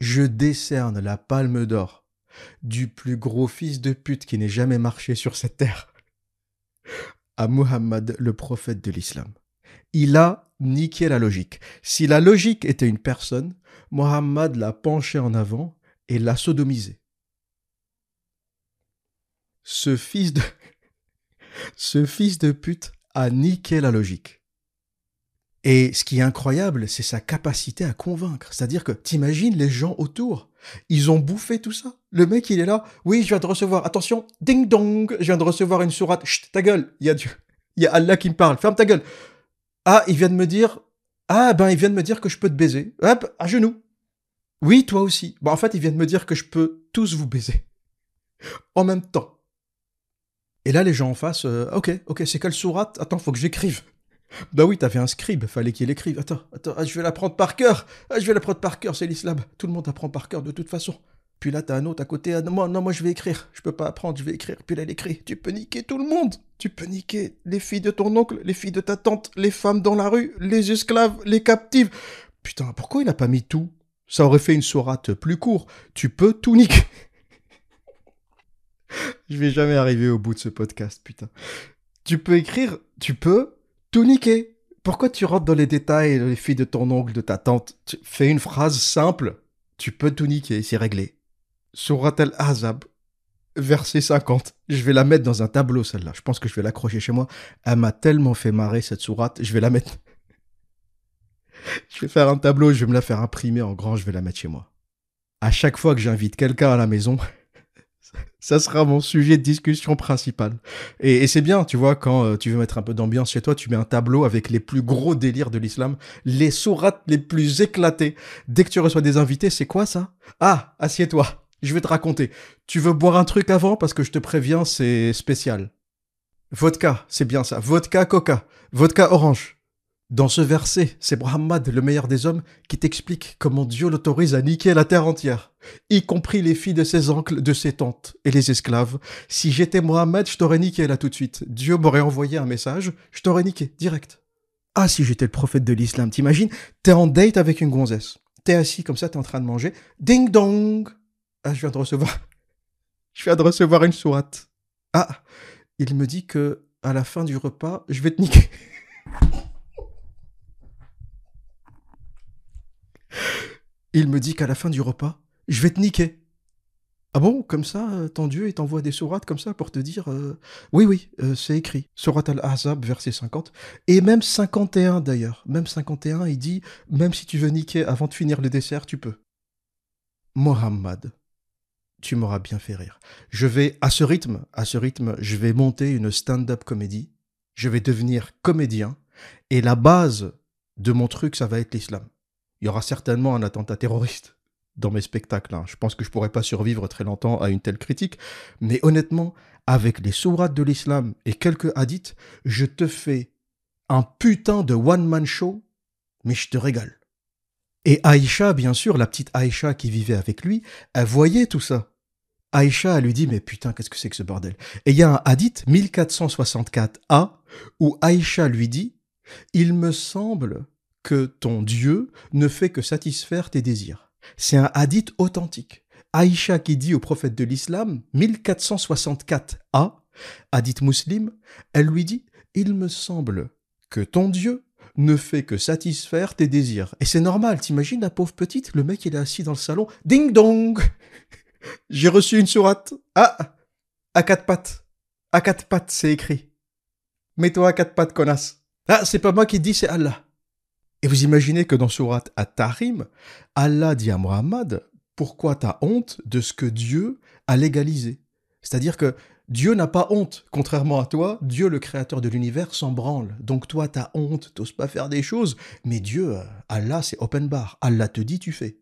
Je décerne la palme d'or du plus gros fils de pute qui n'ait jamais marché sur cette terre à Muhammad, le prophète de l'islam. Il a niqué la logique. Si la logique était une personne, Muhammad l'a penché en avant et l'a sodomisé. Ce fils de ce fils de pute a niqué la logique. Et ce qui est incroyable, c'est sa capacité à convaincre. C'est-à-dire que t'imagines les gens autour, ils ont bouffé tout ça. Le mec, il est là. Oui, je viens de recevoir. Attention, ding dong, je viens de recevoir une sourate. Chut, ta gueule. Il y a. Il y a Allah qui me parle. Ferme ta gueule. Ah, il vient de me dire. Ah, ben, il vient de me dire que je peux te baiser. Hop, à genoux. Oui, toi aussi. Bon, en fait, il vient de me dire que je peux tous vous baiser. En même temps. Et là, les gens en face, euh, ok, ok, c'est quelle sourate? Attends, faut que j'écrive. Bah oui, t'avais un scribe, fallait qu'il écrive. Attends, attends, ah, je vais l'apprendre par cœur. Ah, je vais l'apprendre par cœur, c'est l'islam. Tout le monde apprend par cœur de toute façon. Puis là, t'as un autre à côté. Ah, non, moi, non, moi, je vais écrire. Je peux pas apprendre, je vais écrire. Puis là, elle écrit. Tu peux niquer tout le monde. Tu peux niquer les filles de ton oncle, les filles de ta tante, les femmes dans la rue, les esclaves, les captives. Putain, pourquoi il a pas mis tout? Ça aurait fait une sourate plus court. Tu peux tout niquer. je vais jamais arriver au bout de ce podcast, putain. Tu peux écrire, tu peux tout niquer. Pourquoi tu rentres dans les détails, les filles de ton oncle, de ta tante? Fais une phrase simple, tu peux tout niquer, c'est réglé. Surat al-Azab, verset 50. Je vais la mettre dans un tableau, celle-là. Je pense que je vais l'accrocher chez moi. Elle m'a tellement fait marrer, cette sourate. Je vais la mettre. Je vais faire un tableau, je vais me la faire imprimer en grand, je vais la mettre chez moi. À chaque fois que j'invite quelqu'un à la maison, ça sera mon sujet de discussion principal. Et, c'est bien, tu vois, quand euh, tu veux mettre un peu d'ambiance chez toi, tu mets un tableau avec les plus gros délires de l'islam, les sourates les plus éclatées. Dès que tu reçois des invités, c'est quoi ça? Ah, assieds-toi, je vais te raconter. Tu veux boire un truc avant? Parce que je te préviens, c'est spécial. Vodka, c'est bien ça. Vodka coca. Vodka orange. Dans ce verset, c'est Muhammad, le meilleur des hommes, qui t'explique comment Dieu l'autorise à niquer la terre entière, y compris les filles de ses oncles, de ses tantes et les esclaves. Si j'étais Mohammed, je t'aurais niqué là tout de suite. Dieu m'aurait envoyé un message, je t'aurais niqué, direct. Ah, si j'étais le prophète de l'islam, t'imagines? T'es en date avec une gonzesse. T'es assis comme ça, t'es en train de manger. Ding dong Ah, je viens de recevoir. Je viens de recevoir une sourate. Ah, il me dit que à la fin du repas, je vais te niquer. Il me dit qu'à la fin du repas, je vais te niquer. Ah bon, comme ça, ton Dieu, il t'envoie des sourates comme ça pour te dire euh, Oui, oui, euh, c'est écrit. Surat al-Ahzab, verset 50. Et même 51 d'ailleurs. Même 51, il dit Même si tu veux niquer avant de finir le dessert, tu peux. Mohammed, tu m'auras bien fait rire. Je vais, à ce rythme, à ce rythme, je vais monter une stand-up comédie. Je vais devenir comédien. Et la base de mon truc, ça va être l'islam il y aura certainement un attentat terroriste dans mes spectacles. Hein. Je pense que je pourrais pas survivre très longtemps à une telle critique. Mais honnêtement, avec les sourates de l'islam et quelques hadiths, je te fais un putain de one-man show, mais je te régale. Et Aïcha, bien sûr, la petite Aïcha qui vivait avec lui, elle voyait tout ça. Aïcha, elle lui dit, mais putain, qu'est-ce que c'est que ce bordel? Et il y a un hadith 1464a où Aïcha lui dit, il me semble que ton Dieu ne fait que satisfaire tes désirs. C'est un hadith authentique. Aïcha qui dit au prophète de l'islam, 1464a, hadith muslim, elle lui dit, il me semble que ton Dieu ne fait que satisfaire tes désirs. Et c'est normal, t'imagines la pauvre petite, le mec il est assis dans le salon, ding dong J'ai reçu une sourate. Ah À quatre pattes. À quatre pattes, c'est écrit. Mets-toi à quatre pattes, connasse. Ah, c'est pas moi qui dis, c'est Allah. Et vous imaginez que dans Surat At-Tahrim, Allah dit à Muhammad, pourquoi t'as honte de ce que Dieu a légalisé? C'est-à-dire que Dieu n'a pas honte, contrairement à toi, Dieu le créateur de l'univers s'en branle. Donc toi t'as honte, t'oses pas faire des choses, mais Dieu, Allah c'est open bar, Allah te dit tu fais.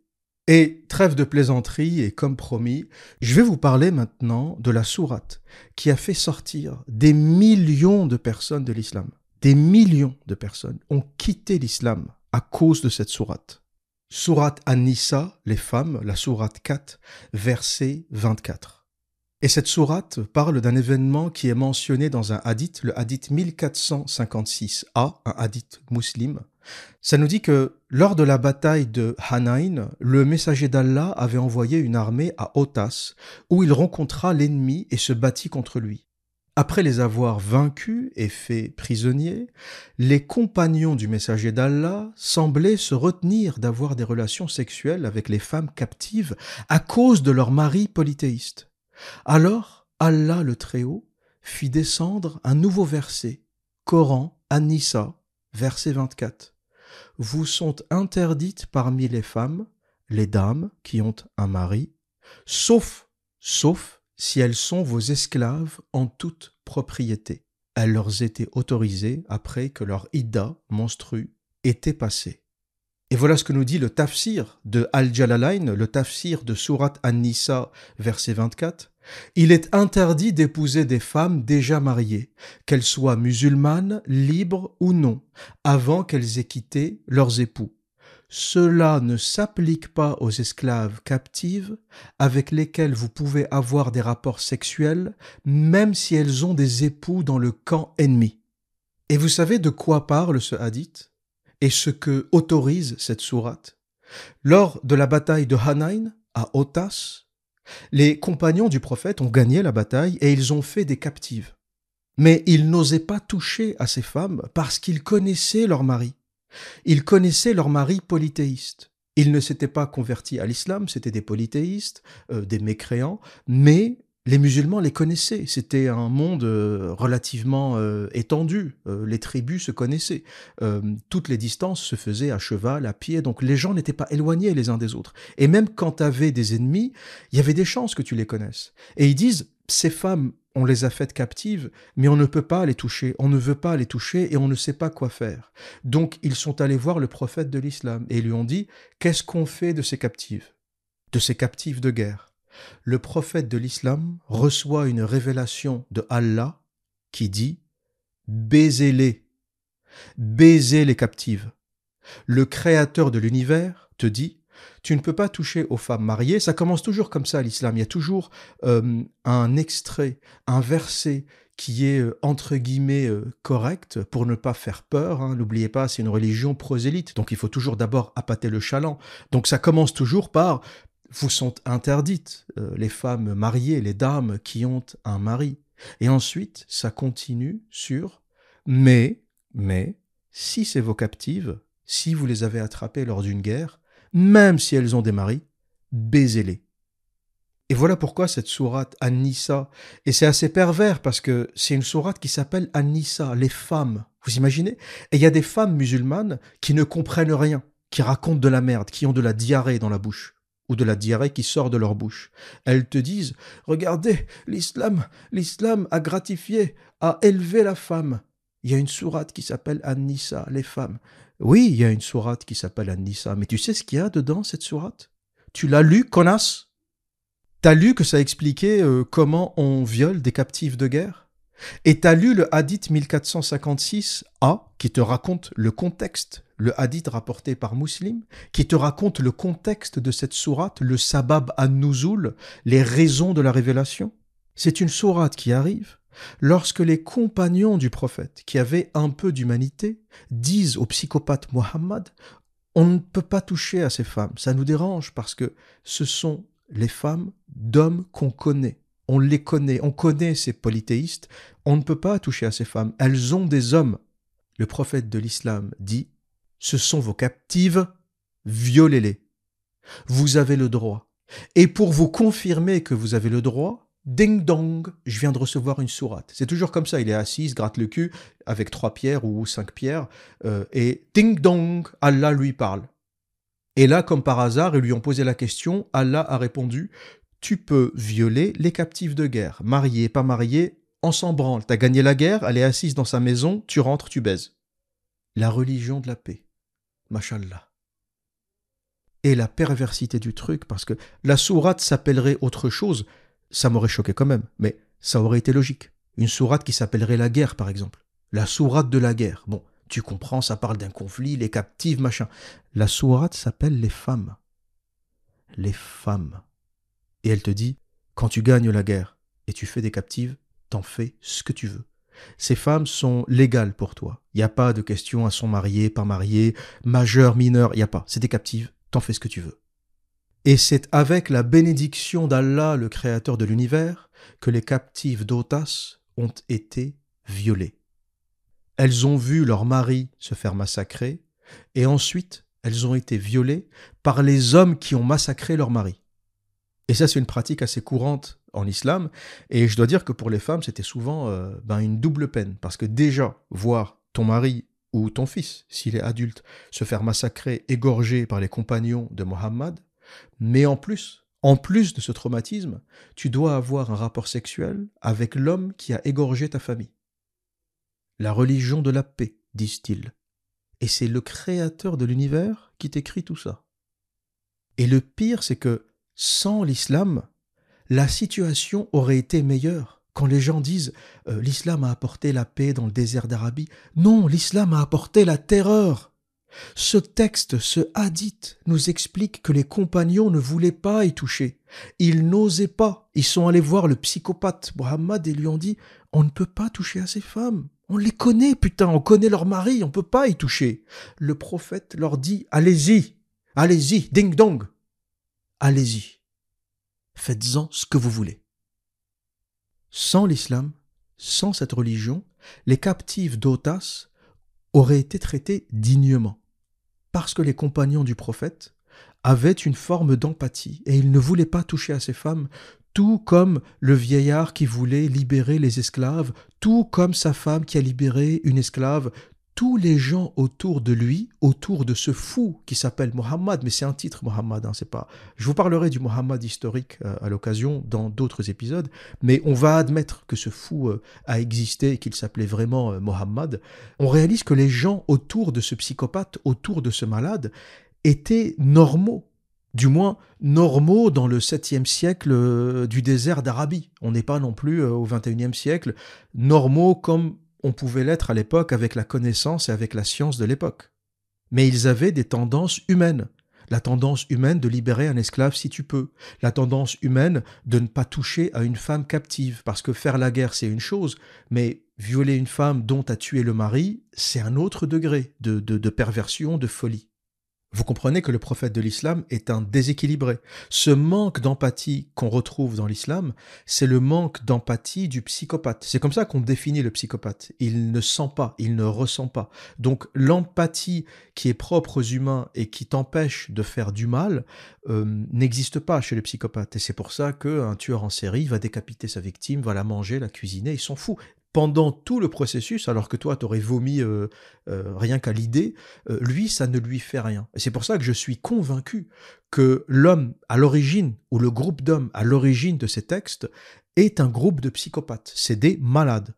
Et trêve de plaisanterie, et comme promis, je vais vous parler maintenant de la sourate qui a fait sortir des millions de personnes de l'islam. Des millions de personnes ont quitté l'islam à cause de cette sourate. Sourate An-Nisa, les femmes, la sourate 4, verset 24. Et cette sourate parle d'un événement qui est mentionné dans un hadith, le hadith 1456a, un hadith musulman. Ça nous dit que lors de la bataille de Hanain, le messager d'Allah avait envoyé une armée à Otas, où il rencontra l'ennemi et se battit contre lui. Après les avoir vaincus et faits prisonniers, les compagnons du messager d'Allah semblaient se retenir d'avoir des relations sexuelles avec les femmes captives à cause de leur mari polythéiste. Alors Allah le Très-Haut fit descendre un nouveau verset, Coran An-Nisa, verset 24. Vous sont interdites parmi les femmes les dames qui ont un mari, sauf, sauf si elles sont vos esclaves en toute propriété. Elles leur étaient autorisées après que leur ida monstru était passé. Et voilà ce que nous dit le tafsir de Al-Jalalain, le tafsir de Surat An-Nisa, verset 24. Il est interdit d'épouser des femmes déjà mariées, qu'elles soient musulmanes, libres ou non, avant qu'elles aient quitté leurs époux. Cela ne s'applique pas aux esclaves captives avec lesquelles vous pouvez avoir des rapports sexuels, même si elles ont des époux dans le camp ennemi. Et vous savez de quoi parle ce hadith et ce que autorise cette sourate? Lors de la bataille de Hanain à Otas, les compagnons du prophète ont gagné la bataille et ils ont fait des captives. Mais ils n'osaient pas toucher à ces femmes parce qu'ils connaissaient leur mari. Ils connaissaient leur mari polythéiste. Ils ne s'étaient pas convertis à l'islam, c'étaient des polythéistes, euh, des mécréants, mais les musulmans les connaissaient. C'était un monde euh, relativement euh, étendu. Les tribus se connaissaient. toutes les distances se faisaient à cheval, à pied. Donc les gens n'étaient pas éloignés les uns des autres. Et même quand tu avais des ennemis, il y avait des chances que tu les connaisses. Et ils disent, ces femmes, on les a faites captives, mais on ne peut pas les toucher. On ne veut pas les toucher et on ne sait pas quoi faire. Donc ils sont allés voir le prophète de l'islam et lui ont dit, qu'est-ce qu'on fait de ces captives? De ces captives de guerre? Le prophète de l'islam reçoit une révélation de Allah qui dit Baisez-les, baisez les captives. Le créateur de l'univers te dit tu ne peux pas toucher aux femmes mariées. Ça commence toujours comme ça l'islam. Il y a toujours euh, un extrait, un verset qui est euh, entre guillemets euh, correct pour ne pas faire peur. Hein. N'oubliez pas, c'est une religion prosélyte, donc il faut toujours d'abord appâter le chaland. Donc ça commence toujours par vous sont interdites les femmes mariées, les dames qui ont un mari. Et ensuite, ça continue sur mais, mais, si c'est vos captives, si vous les avez attrapées lors d'une guerre, même si elles ont des maris, baisez-les. Et voilà pourquoi cette sourate An-Nisa, et c'est assez pervers parce que c'est une sourate qui s'appelle An-Nisa, les femmes. Vous imaginez? Et il y a des femmes musulmanes qui ne comprennent rien, qui racontent de la merde, qui ont de la diarrhée dans la bouche ou de la diarrhée qui sort de leur bouche. Elles te disent Regardez, l'islam, l'islam a gratifié, a élevé la femme. Il y a une sourate qui s'appelle An-Nisa, les femmes. Oui, il y a une sourate qui s'appelle An-Nisa, mais tu sais ce qu'il y a dedans, cette sourate? Tu l'as lu, connasse T'as lu que ça expliquait euh, comment on viole des captifs de guerre? Et t'as lu le hadith 1456a qui te raconte le contexte, le hadith rapporté par Muslim, qui te raconte le contexte de cette sourate, le sabab an-nuzul, les raisons de la révélation? C'est une sourate qui arrive lorsque les compagnons du prophète, qui avaient un peu d'humanité, disent au psychopathe Muhammad On ne peut pas toucher à ces femmes, ça nous dérange parce que ce sont les femmes d'hommes qu'on connaît on les connaît, on connaît ces polythéistes, on ne peut pas toucher à ces femmes, elles ont des hommes. Le prophète de l'islam dit, ce sont vos captives, violez-les. Vous avez le droit. Et pour vous confirmer que vous avez le droit, ding dong, je viens de recevoir une sourate. C'est toujours comme ça, il est assis, gratte le cul avec trois pierres ou cinq pierres, euh, et ding dong, Allah lui parle. Et là, comme par hasard, ils lui ont posé la question, Allah a répondu, tu peux violer les captifs de guerre, mariés, pas mariés, on s'en branle. T'as gagné la guerre, elle est assise dans sa maison, tu rentres, tu baises. La religion de la paix. Mashallah. et la perversité du truc, parce que la sourate s'appellerait autre chose, ça m'aurait choqué quand même, mais ça aurait été logique. Une sourate qui s'appellerait la guerre, par exemple. La sourate de la guerre. Bon, tu comprends, ça parle d'un conflit, les captives, machin. La sourate s'appelle les femmes. Les femmes. Et elle te dit, quand tu gagnes la guerre et tu fais des captives, t'en fais ce que tu veux. Ces femmes sont légales pour toi. Il n'y a pas de question à son marié, pas marié, majeur, mineur, il n'y a pas. C'est des captives, t'en fais ce que tu veux. Et c'est avec la bénédiction d'Allah, le créateur de l'univers, que les captives d'Otas ont été violées. Elles ont vu leur mari se faire massacrer, et ensuite elles ont été violées par les hommes qui ont massacré leur mari. Et ça, c'est une pratique assez courante en islam, et je dois dire que pour les femmes, c'était souvent euh, ben, une double peine, parce que déjà, voir ton mari ou ton fils, s'il est adulte, se faire massacrer, égorger par les compagnons de Mohammed, mais en plus, en plus de ce traumatisme, tu dois avoir un rapport sexuel avec l'homme qui a égorgé ta famille. La religion de la paix, disent-ils. Et c'est le créateur de l'univers qui t'écrit tout ça. Et le pire, c'est que sans l'islam, la situation aurait été meilleure. Quand les gens disent euh, l'islam a apporté la paix dans le désert d'Arabie, non, l'islam a apporté la terreur. Ce texte, ce hadith, nous explique que les compagnons ne voulaient pas y toucher. Ils n'osaient pas. Ils sont allés voir le psychopathe Muhammad et lui ont dit On ne peut pas toucher à ces femmes. On les connaît, putain, on connaît leur mari, on ne peut pas y toucher. Le prophète leur dit Allez-y, allez-y, ding dong. Allez-y. Faites-en ce que vous voulez. Sans l'islam, sans cette religion, les captifs d'Otas auraient été traités dignement parce que les compagnons du prophète avaient une forme d'empathie et ils ne voulaient pas toucher à ces femmes, tout comme le vieillard qui voulait libérer les esclaves, tout comme sa femme qui a libéré une esclave, tous les gens autour de lui, autour de ce fou qui s'appelle Mohammed, mais c'est un titre Mohammed, hein, c'est pas. Je vous parlerai du Mohammed historique euh, à l'occasion dans d'autres épisodes, mais on va admettre que ce fou euh, a existé et qu'il s'appelait vraiment euh, Mohammed. On réalise que les gens autour de ce psychopathe, autour de ce malade, étaient normaux. Du moins normaux dans le 7e siècle du désert d'Arabie. On n'est pas non plus au 21e siècle normaux comme on pouvait l'être à l'époque avec la connaissance et avec la science de l'époque. Mais ils avaient des tendances humaines. La tendance humaine de libérer un esclave si tu peux. La tendance humaine de ne pas toucher à une femme captive. Parce que faire la guerre, c'est une chose, mais violer une femme dont a tué le mari, c'est un autre degré de, de, de perversion, de folie. Vous comprenez que le prophète de l'islam est un déséquilibré. Ce manque d'empathie qu'on retrouve dans l'islam, c'est le manque d'empathie du psychopathe. C'est comme ça qu'on définit le psychopathe. Il ne sent pas, il ne ressent pas. Donc l'empathie qui est propre aux humains et qui t'empêche de faire du mal euh, n'existe pas chez le psychopathe. Et c'est pour ça qu'un tueur en série va décapiter sa victime, va la manger, la cuisiner, il s'en fout pendant tout le processus, alors que toi, t'aurais vomi euh, euh, rien qu'à l'idée, euh, lui, ça ne lui fait rien. Et c'est pour ça que je suis convaincu que l'homme à l'origine, ou le groupe d'hommes à l'origine de ces textes, est un groupe de psychopathes. C'est des malades.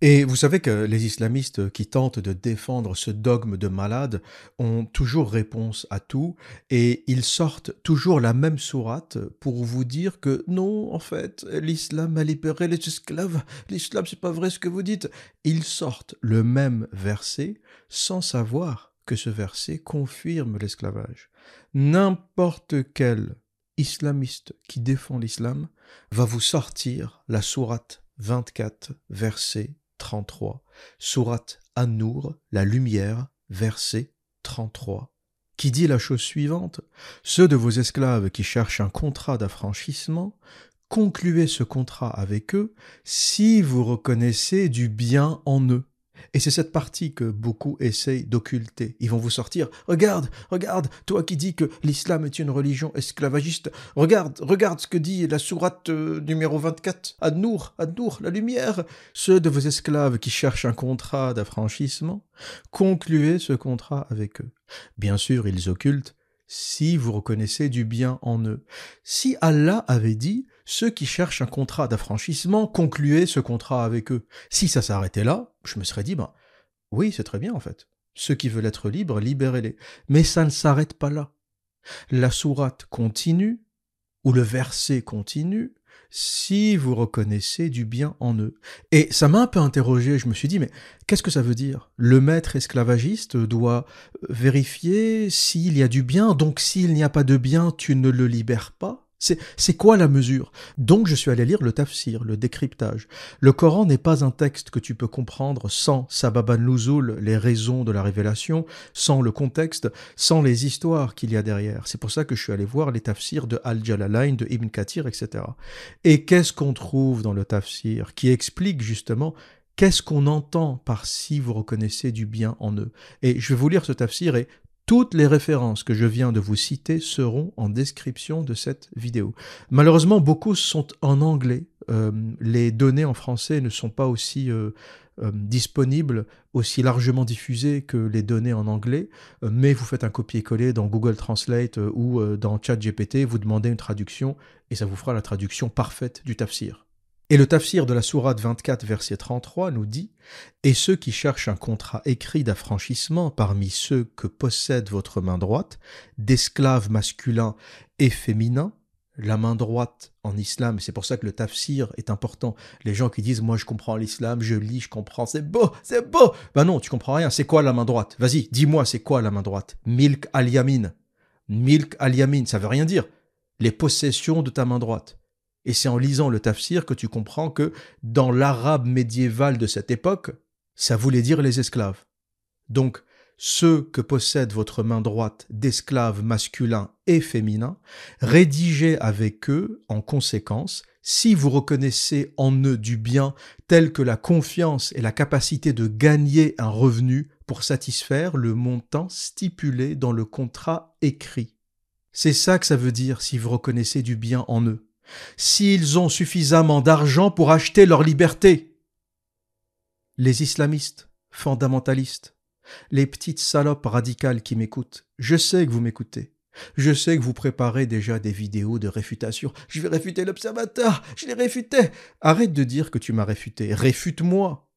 Et vous savez que les islamistes qui tentent de défendre ce dogme de malade ont toujours réponse à tout et ils sortent toujours la même sourate pour vous dire que non, en fait, l'islam a libéré les esclaves, l'islam c'est pas vrai ce que vous dites. Ils sortent le même verset sans savoir que ce verset confirme l'esclavage. N'importe quel islamiste qui défend l'islam va vous sortir la sourate 24, verset 33, Sourate An-Nur, la lumière, verset 33, qui dit la chose suivante? Ceux de vos esclaves qui cherchent un contrat d'affranchissement, concluez ce contrat avec eux si vous reconnaissez du bien en eux. Et c'est cette partie que beaucoup essayent d'occulter. Ils vont vous sortir, regarde, regarde, toi qui dis que l'islam est une religion esclavagiste, regarde, regarde ce que dit la sourate euh, numéro 24, Ad-Nour, Ad-Nour, la lumière. Ceux de vos esclaves qui cherchent un contrat d'affranchissement, concluez ce contrat avec eux. Bien sûr, ils occultent si vous reconnaissez du bien en eux. Si Allah avait dit ceux qui cherchent un contrat d'affranchissement, concluez ce contrat avec eux. Si ça s'arrêtait là, je me serais dit, ben, oui, c'est très bien en fait. Ceux qui veulent être libres, libérez-les. Mais ça ne s'arrête pas là. La sourate continue, ou le verset continue, si vous reconnaissez du bien en eux. Et ça m'a un peu interrogé, je me suis dit, mais qu'est-ce que ça veut dire? Le maître esclavagiste doit vérifier s'il y a du bien, donc s'il n'y a pas de bien, tu ne le libères pas? C'est quoi la mesure? Donc je suis allé lire le tafsir, le décryptage. Le Coran n'est pas un texte que tu peux comprendre sans Sababan Nuzul, les raisons de la révélation, sans le contexte, sans les histoires qu'il y a derrière. C'est pour ça que je suis allé voir les tafsirs de Al-Jalalain, de Ibn Kathir, etc. Et qu'est-ce qu'on trouve dans le tafsir qui explique justement Qu'est-ce qu'on entend par si vous reconnaissez du bien en eux? Et je vais vous lire ce tafsir et toutes les références que je viens de vous citer seront en description de cette vidéo. Malheureusement, beaucoup sont en anglais. Euh, les données en français ne sont pas aussi euh, euh, disponibles, aussi largement diffusées que les données en anglais, mais vous faites un copier-coller dans Google Translate ou dans ChatGPT, vous demandez une traduction et ça vous fera la traduction parfaite du tafsir. Et le tafsir de la sourate 24, verset 33 nous dit Et ceux qui cherchent un contrat écrit d'affranchissement parmi ceux que possède votre main droite, d'esclaves masculins et féminins, la main droite en islam, c'est pour ça que le tafsir est important. Les gens qui disent Moi je comprends l'islam, je lis, je comprends, c'est beau, c'est beau Ben non, tu comprends rien, c'est quoi la main droite? Vas-y, dis-moi, c'est quoi la main droite? Milk al-yamin. Milk al-yamin, ça veut rien dire. Les possessions de ta main droite. Et c'est en lisant le tafsir que tu comprends que dans l'arabe médiéval de cette époque, ça voulait dire les esclaves. Donc, ceux que possède votre main droite d'esclaves masculins et féminins, rédigez avec eux, en conséquence, si vous reconnaissez en eux du bien tel que la confiance et la capacité de gagner un revenu pour satisfaire le montant stipulé dans le contrat écrit. C'est ça que ça veut dire si vous reconnaissez du bien en eux s'ils ont suffisamment d'argent pour acheter leur liberté. Les islamistes, fondamentalistes, les petites salopes radicales qui m'écoutent, je sais que vous m'écoutez. Je sais que vous préparez déjà des vidéos de réfutation. Je vais réfuter l'observateur, je l'ai réfuté. Arrête de dire que tu m'as réfuté, réfute-moi.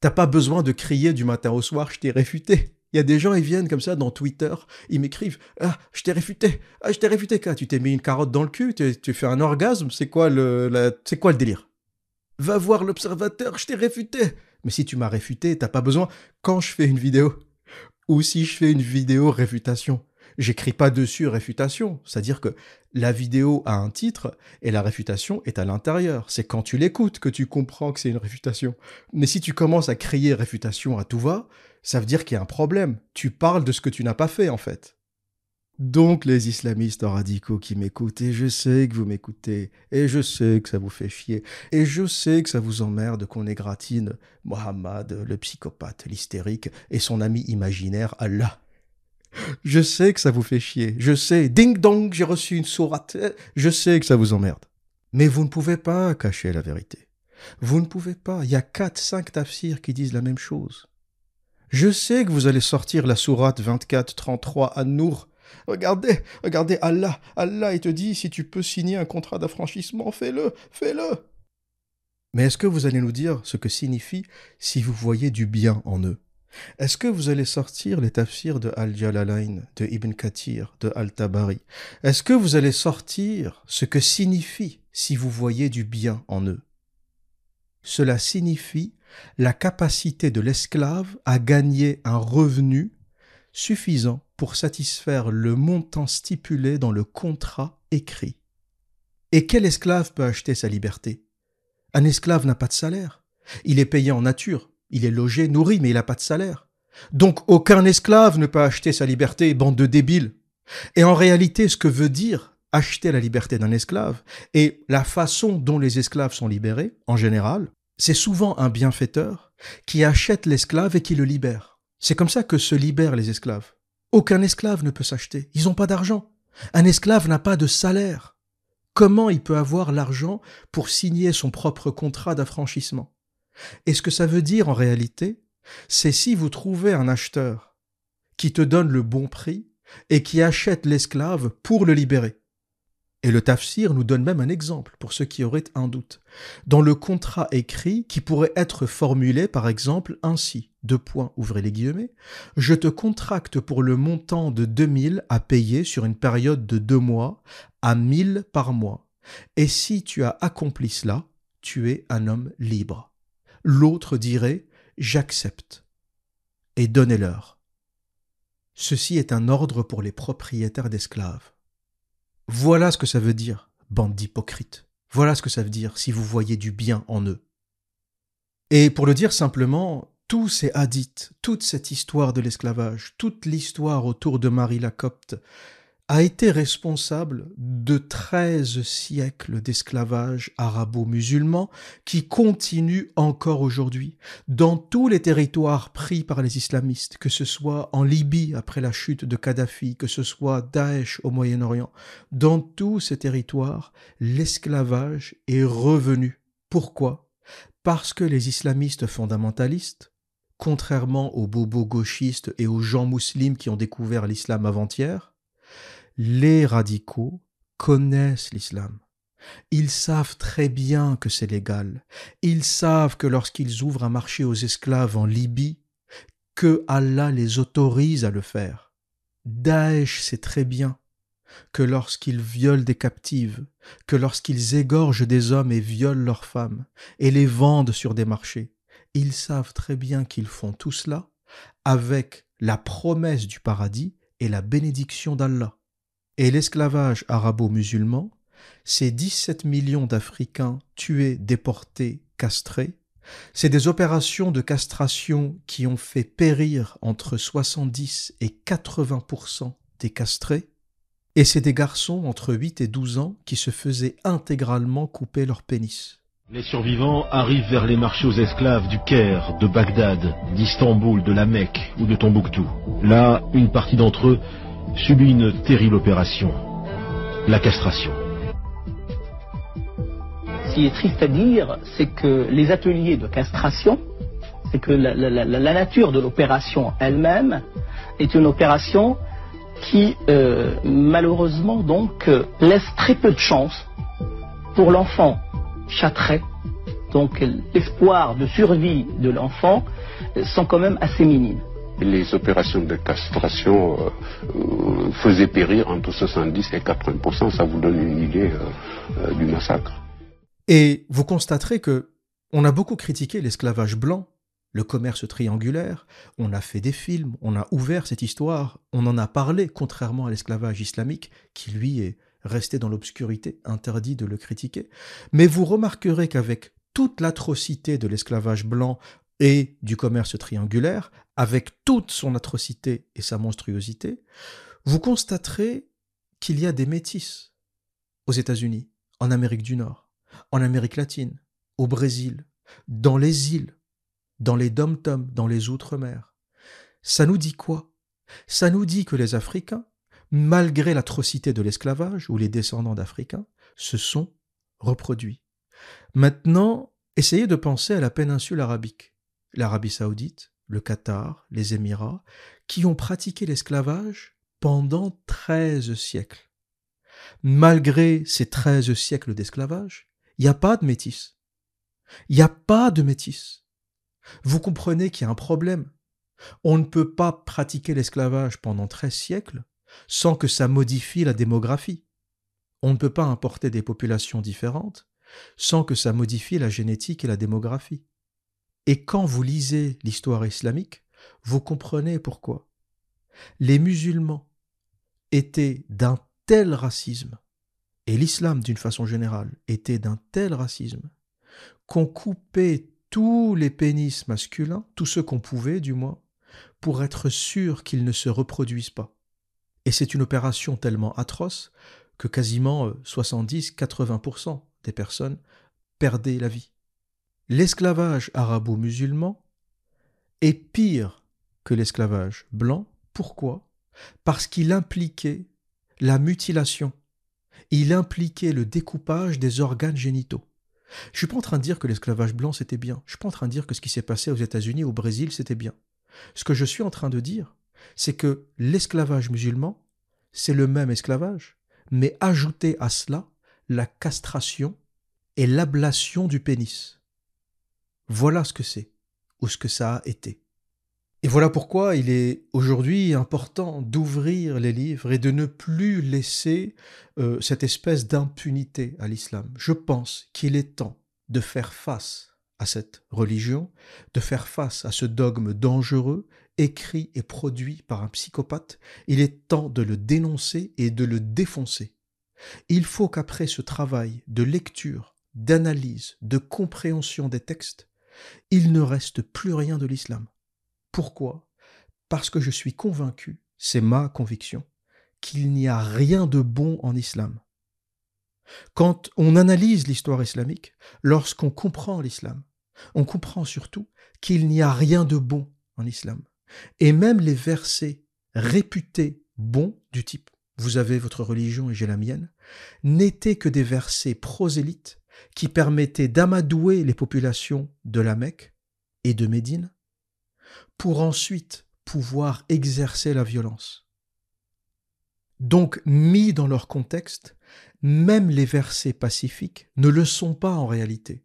T'as pas besoin de crier du matin au soir, je t'ai réfuté. Il y a des gens, ils viennent comme ça dans Twitter, ils m'écrivent Ah, je t'ai réfuté, ah, je t'ai réfuté, quoi. Tu t'es mis une carotte dans le cul, tu, fais un orgasme, c'est quoi c'est quoi le délire? Va voir l'observateur, je t'ai réfuté. Mais si tu m'as réfuté, t'as pas besoin quand je fais une vidéo. Ou si je fais une vidéo réfutation. J'écris pas dessus réfutation, c'est-à-dire que la vidéo a un titre et la réfutation est à l'intérieur. C'est quand tu l'écoutes que tu comprends que c'est une réfutation. Mais si tu commences à crier réfutation à tout va, ça veut dire qu'il y a un problème. Tu parles de ce que tu n'as pas fait, en fait. Donc, les islamistes radicaux qui m'écoutent, et je sais que vous m'écoutez, et je sais que ça vous fait chier, et je sais que ça vous emmerde qu'on égratine Mohammed, le psychopathe, l'hystérique, et son ami imaginaire, Allah. Je sais que ça vous fait chier, je sais, ding dong, j'ai reçu une sourate, je sais que ça vous emmerde. Mais vous ne pouvez pas cacher la vérité. Vous ne pouvez pas. Il y a quatre, cinq tafsirs qui disent la même chose. Je sais que vous allez sortir la sourate 24-33 à Nour. Regardez, regardez Allah. Allah, il te dit, si tu peux signer un contrat d'affranchissement, fais-le, fais-le. Mais est-ce que vous allez nous dire ce que signifie si vous voyez du bien en eux? Est-ce que vous allez sortir les tafsirs de Al-Jalalain, de Ibn Kathir, de Al-Tabari? Est-ce que vous allez sortir ce que signifie si vous voyez du bien en eux? Cela signifie la capacité de l'esclave à gagner un revenu suffisant pour satisfaire le montant stipulé dans le contrat écrit. Et quel esclave peut acheter sa liberté? Un esclave n'a pas de salaire. Il est payé en nature, il est logé, nourri, mais il n'a pas de salaire. Donc aucun esclave ne peut acheter sa liberté, bande de débiles. Et en réalité, ce que veut dire acheter la liberté d'un esclave et la façon dont les esclaves sont libérés, en général, c'est souvent un bienfaiteur qui achète l'esclave et qui le libère. C'est comme ça que se libèrent les esclaves. Aucun esclave ne peut s'acheter. Ils n'ont pas d'argent. Un esclave n'a pas de salaire. Comment il peut avoir l'argent pour signer son propre contrat d'affranchissement? Et ce que ça veut dire en réalité, c'est si vous trouvez un acheteur qui te donne le bon prix et qui achète l'esclave pour le libérer? Et le tafsir nous donne même un exemple pour ceux qui auraient un doute. Dans le contrat écrit qui pourrait être formulé par exemple ainsi, deux points, ouvrez les guillemets, je te contracte pour le montant de 2000 à payer sur une période de deux mois à 1000 par mois. Et si tu as accompli cela, tu es un homme libre. L'autre dirait, j'accepte. Et donnez-leur. Ceci est un ordre pour les propriétaires d'esclaves. Voilà ce que ça veut dire, bande d'hypocrites. Voilà ce que ça veut dire si vous voyez du bien en eux. Et pour le dire simplement, tous ces hadiths, toute cette histoire de l'esclavage, toute l'histoire autour de Marie la Copte, a été responsable de 13 siècles d'esclavage arabo-musulman qui continue encore aujourd'hui dans tous les territoires pris par les islamistes, que ce soit en Libye après la chute de Kadhafi, que ce soit Daesh au Moyen-Orient. Dans tous ces territoires, l'esclavage est revenu. Pourquoi? Parce que les islamistes fondamentalistes, contrairement aux bobos gauchistes et aux gens musulmans qui ont découvert l'islam avant-hier, les radicaux connaissent l'islam. Ils savent très bien que c'est légal. Ils savent que lorsqu'ils ouvrent un marché aux esclaves en Libye, que Allah les autorise à le faire. Daesh sait très bien que lorsqu'ils violent des captives, que lorsqu'ils égorgent des hommes et violent leurs femmes, et les vendent sur des marchés, ils savent très bien qu'ils font tout cela avec la promesse du paradis et la bénédiction d'Allah. Et l'esclavage arabo-musulman, c'est 17 millions d'Africains tués, déportés, castrés. C'est des opérations de castration qui ont fait périr entre 70 et 80% des castrés. Et c'est des garçons entre 8 et 12 ans qui se faisaient intégralement couper leur pénis. Les survivants arrivent vers les marchés aux esclaves du Caire, de Bagdad, d'Istanbul, de la Mecque ou de Tombouctou. Là, une partie d'entre eux subit une terrible opération, la castration. Ce qui est triste à dire, c'est que les ateliers de castration, c'est que la, nature de l'opération elle-même est une opération qui, euh, malheureusement, donc, euh, laisse très peu de chance pour l'enfant châtré. Donc, l'espoir de survie de l'enfant sont quand même assez minimes les opérations de castration euh, euh, faisaient périr entre 70 et 80 Ça vous donne une idée euh, du massacre. Et vous constaterez que on a beaucoup critiqué l'esclavage blanc, le commerce triangulaire, on a fait des films, on a ouvert cette histoire, on en a parlé, contrairement à l'esclavage islamique, qui lui est resté dans l'obscurité, interdit de le critiquer. Mais vous remarquerez qu'avec toute l'atrocité de l'esclavage blanc et du commerce triangulaire, avec toute son atrocité et sa monstruosité, vous constaterez qu'il y a des métis aux États-Unis, en Amérique du Nord, en Amérique latine, au Brésil, dans les îles, dans les dom dans les outre-mer. Ça nous dit quoi? Ça nous dit que les Africains, malgré l'atrocité de l'esclavage, ou les descendants d'Africains, se sont reproduits. Maintenant, essayez de penser à la péninsule arabique l'Arabie saoudite, le Qatar, les Émirats, qui ont pratiqué l'esclavage pendant 13 siècles. Malgré ces 13 siècles d'esclavage, il n'y a pas de métis. Il n'y a pas de métis. Vous comprenez qu'il y a un problème. On ne peut pas pratiquer l'esclavage pendant 13 siècles sans que ça modifie la démographie. On ne peut pas importer des populations différentes sans que ça modifie la génétique et la démographie. Et quand vous lisez l'histoire islamique, vous comprenez pourquoi. Les musulmans étaient d'un tel racisme, et l'islam d'une façon générale était d'un tel racisme, qu'on coupait tous les pénis masculins, tous ceux qu'on pouvait du moins, pour être sûr qu'ils ne se reproduisent pas. Et c'est une opération tellement atroce que quasiment 70-80% euh, des personnes perdaient la vie l'esclavage arabo-musulman est pire que l'esclavage blanc. Pourquoi? Parce qu'il impliquait la mutilation. Il impliquait le découpage des organes génitaux. Je suis pas en train de dire que l'esclavage blanc c'était bien. Je suis pas en train de dire que ce qui s'est passé aux États-Unis, au Brésil, c'était bien. Ce que je suis en train de dire, c'est que l'esclavage musulman, c'est le même esclavage, mais ajoutez à cela la castration et l'ablation du pénis. Voilà ce que c'est, ou ce que ça a été. Et voilà pourquoi il est aujourd'hui important d'ouvrir les livres et de ne plus laisser euh, cette espèce d'impunité à l'islam. Je pense qu'il est temps de faire face à cette religion, de faire face à ce dogme dangereux, écrit et produit par un psychopathe. Il est temps de le dénoncer et de le défoncer. Il faut qu'après ce travail de lecture, d'analyse, de compréhension des textes, il ne reste plus rien de l'islam. Pourquoi? Parce que je suis convaincu, c'est ma conviction, qu'il n'y a rien de bon en islam. Quand on analyse l'histoire islamique, lorsqu'on comprend l'islam, on comprend surtout qu'il n'y a rien de bon en islam. Et même les versets réputés bons du type Vous avez votre religion et j'ai la mienne, n'étaient que des versets prosélytes qui permettaient d'amadouer les populations de la Mecque et de Médine pour ensuite pouvoir exercer la violence. Donc, mis dans leur contexte, même les versets pacifiques ne le sont pas en réalité.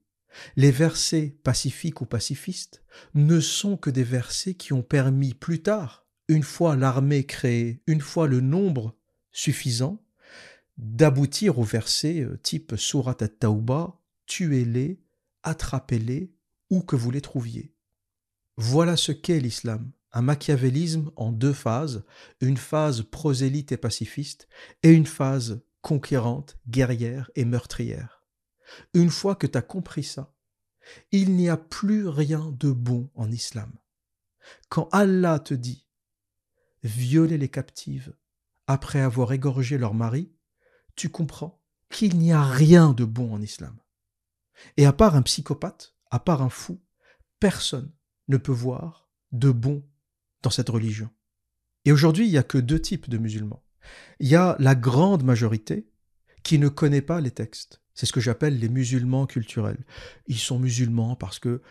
Les versets pacifiques ou pacifistes ne sont que des versets qui ont permis plus tard, une fois l'armée créée, une fois le nombre suffisant, d'aboutir aux versets euh, type Surat at-Tauba, tuez-les, attrapez-les, où que vous les trouviez. Voilà ce qu'est l'islam, un machiavélisme en deux phases, une phase prosélyte et pacifiste, et une phase conquérante, guerrière et meurtrière. Une fois que tu as compris ça, il n'y a plus rien de bon en islam. Quand Allah te dit violer les captives après avoir égorgé leur mari, tu comprends qu'il n'y a rien de bon en islam. Et à part un psychopathe, à part un fou, personne ne peut voir de bon dans cette religion. Et aujourd'hui, il n'y a que deux types de musulmans. Il y a la grande majorité qui ne connaît pas les textes c'est ce que j'appelle les musulmans culturels. Ils sont musulmans parce que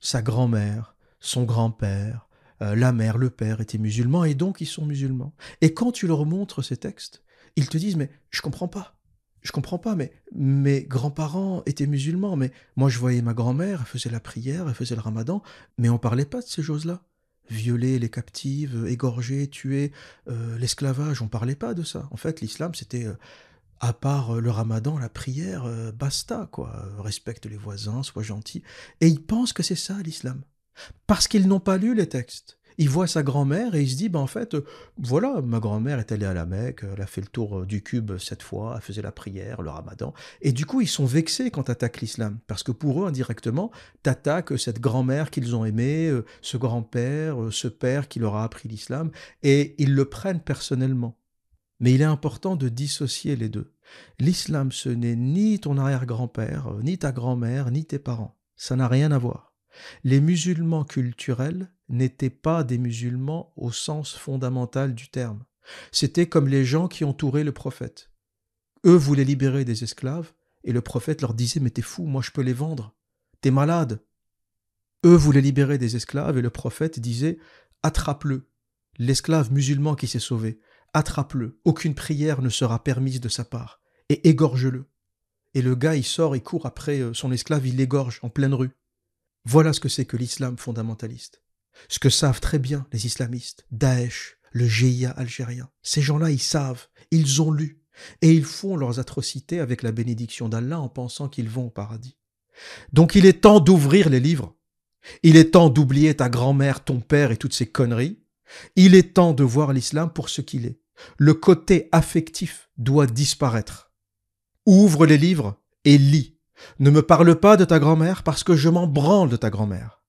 sa grand-mère, son grand-père, euh, la mère, le père étaient musulmans et donc ils sont musulmans. Et quand tu leur montres ces textes, ils te disent mais je comprends pas. Je comprends pas, mais mes grands-parents étaient musulmans, mais moi je voyais ma grand-mère, elle faisait la prière, elle faisait le ramadan, mais on parlait pas de ces choses-là. Violer les captives, égorger, tuer, euh, l'esclavage, on parlait pas de ça. En fait, l'islam, c'était euh, à part euh, le ramadan, la prière, basta, quoi. Respecte les voisins, sois gentil. Et ils pensent que c'est ça l'islam. Parce qu'ils n'ont pas lu les textes. Il voit sa grand-mère et il se dit, ben en fait, euh, voilà, ma grand-mère est allée à la Mecque, elle a fait le tour du cube cette fois, elle faisait la prière, le ramadan. Et du coup, ils sont vexés quand t'attaques l'islam. Parce que pour eux, indirectement, t'attaques cette grand-mère qu'ils ont aimée, ce grand-père, ce père qui leur a appris l'islam, et ils le prennent personnellement. Mais il est important de dissocier les deux. L'islam, ce n'est ni ton arrière-grand-père, euh, ni ta grand-mère, ni tes parents. Ça n'a rien à voir. Les musulmans culturels n'étaient pas des musulmans au sens fondamental du terme. C'était comme les gens qui entouraient le prophète. Eux voulaient libérer des esclaves, et le prophète leur disait Mais t'es fou, moi je peux les vendre. T'es malade. Eux voulaient libérer des esclaves, et le prophète disait Attrape-le. L'esclave musulman qui s'est sauvé, attrape-le, aucune prière ne sera permise de sa part, et égorge-le. Et le gars, il sort et court après euh, son esclave, il l'égorge en pleine rue. Voilà ce que c'est que l'islam fondamentaliste. Ce que savent très bien les islamistes, Daesh, le GIA algérien. Ces gens-là, ils savent, ils ont lu, et ils font leurs atrocités avec la bénédiction d'Allah en pensant qu'ils vont au paradis. Donc il est temps d'ouvrir les livres. Il est temps d'oublier ta grand-mère, ton père et toutes ces conneries. Il est temps de voir l'islam pour ce qu'il est. Le côté affectif doit disparaître. Ouvre les livres et lis. Ne me parle pas de ta grand-mère parce que je m'en branle de ta grand-mère.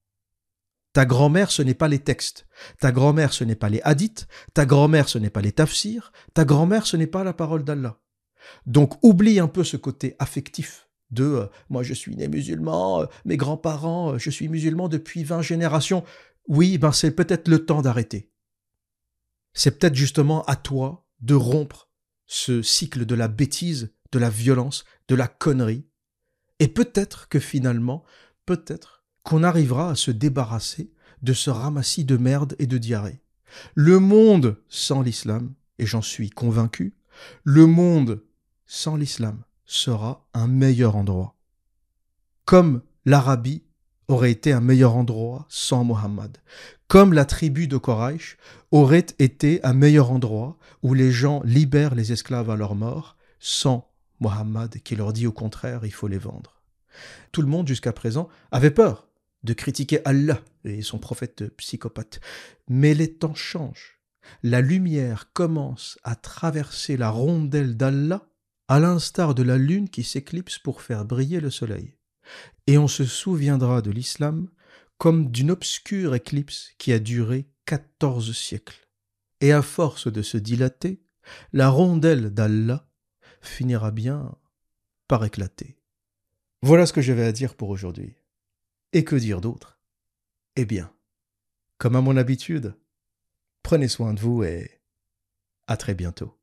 Ta grand-mère, ce n'est pas les textes. Ta grand-mère, ce n'est pas les hadiths. Ta grand-mère, ce n'est pas les tafsirs. Ta grand-mère, ce n'est pas la parole d'Allah. Donc oublie un peu ce côté affectif de euh, moi je suis né musulman, euh, mes grands-parents, euh, je suis musulman depuis 20 générations. Oui, ben c'est peut-être le temps d'arrêter c'est peut-être justement à toi de rompre ce cycle de la bêtise, de la violence, de la connerie. Et peut-être que finalement, peut-être qu'on arrivera à se débarrasser de ce ramassis de merde et de diarrhée. Le monde sans l'islam, et j'en suis convaincu, le monde sans l'islam sera un meilleur endroit. Comme l'Arabie aurait été un meilleur endroit sans Mohammed. Comme la tribu de Quraysh aurait été un meilleur endroit où les gens libèrent les esclaves à leur mort sans Mohammed qui leur dit au contraire il faut les vendre. Tout le monde jusqu'à présent avait peur de critiquer Allah et son prophète psychopathe. Mais les temps changent. La lumière commence à traverser la rondelle d'Allah à l'instar de la lune qui s'éclipse pour faire briller le soleil. Et on se souviendra de l'islam comme d'une obscure éclipse qui a duré quatorze siècles. Et à force de se dilater, la rondelle d'Allah finira bien par éclater. Voilà ce que j'avais à dire pour aujourd'hui. Et que dire d'autre? Eh bien, comme à mon habitude, prenez soin de vous et à très bientôt.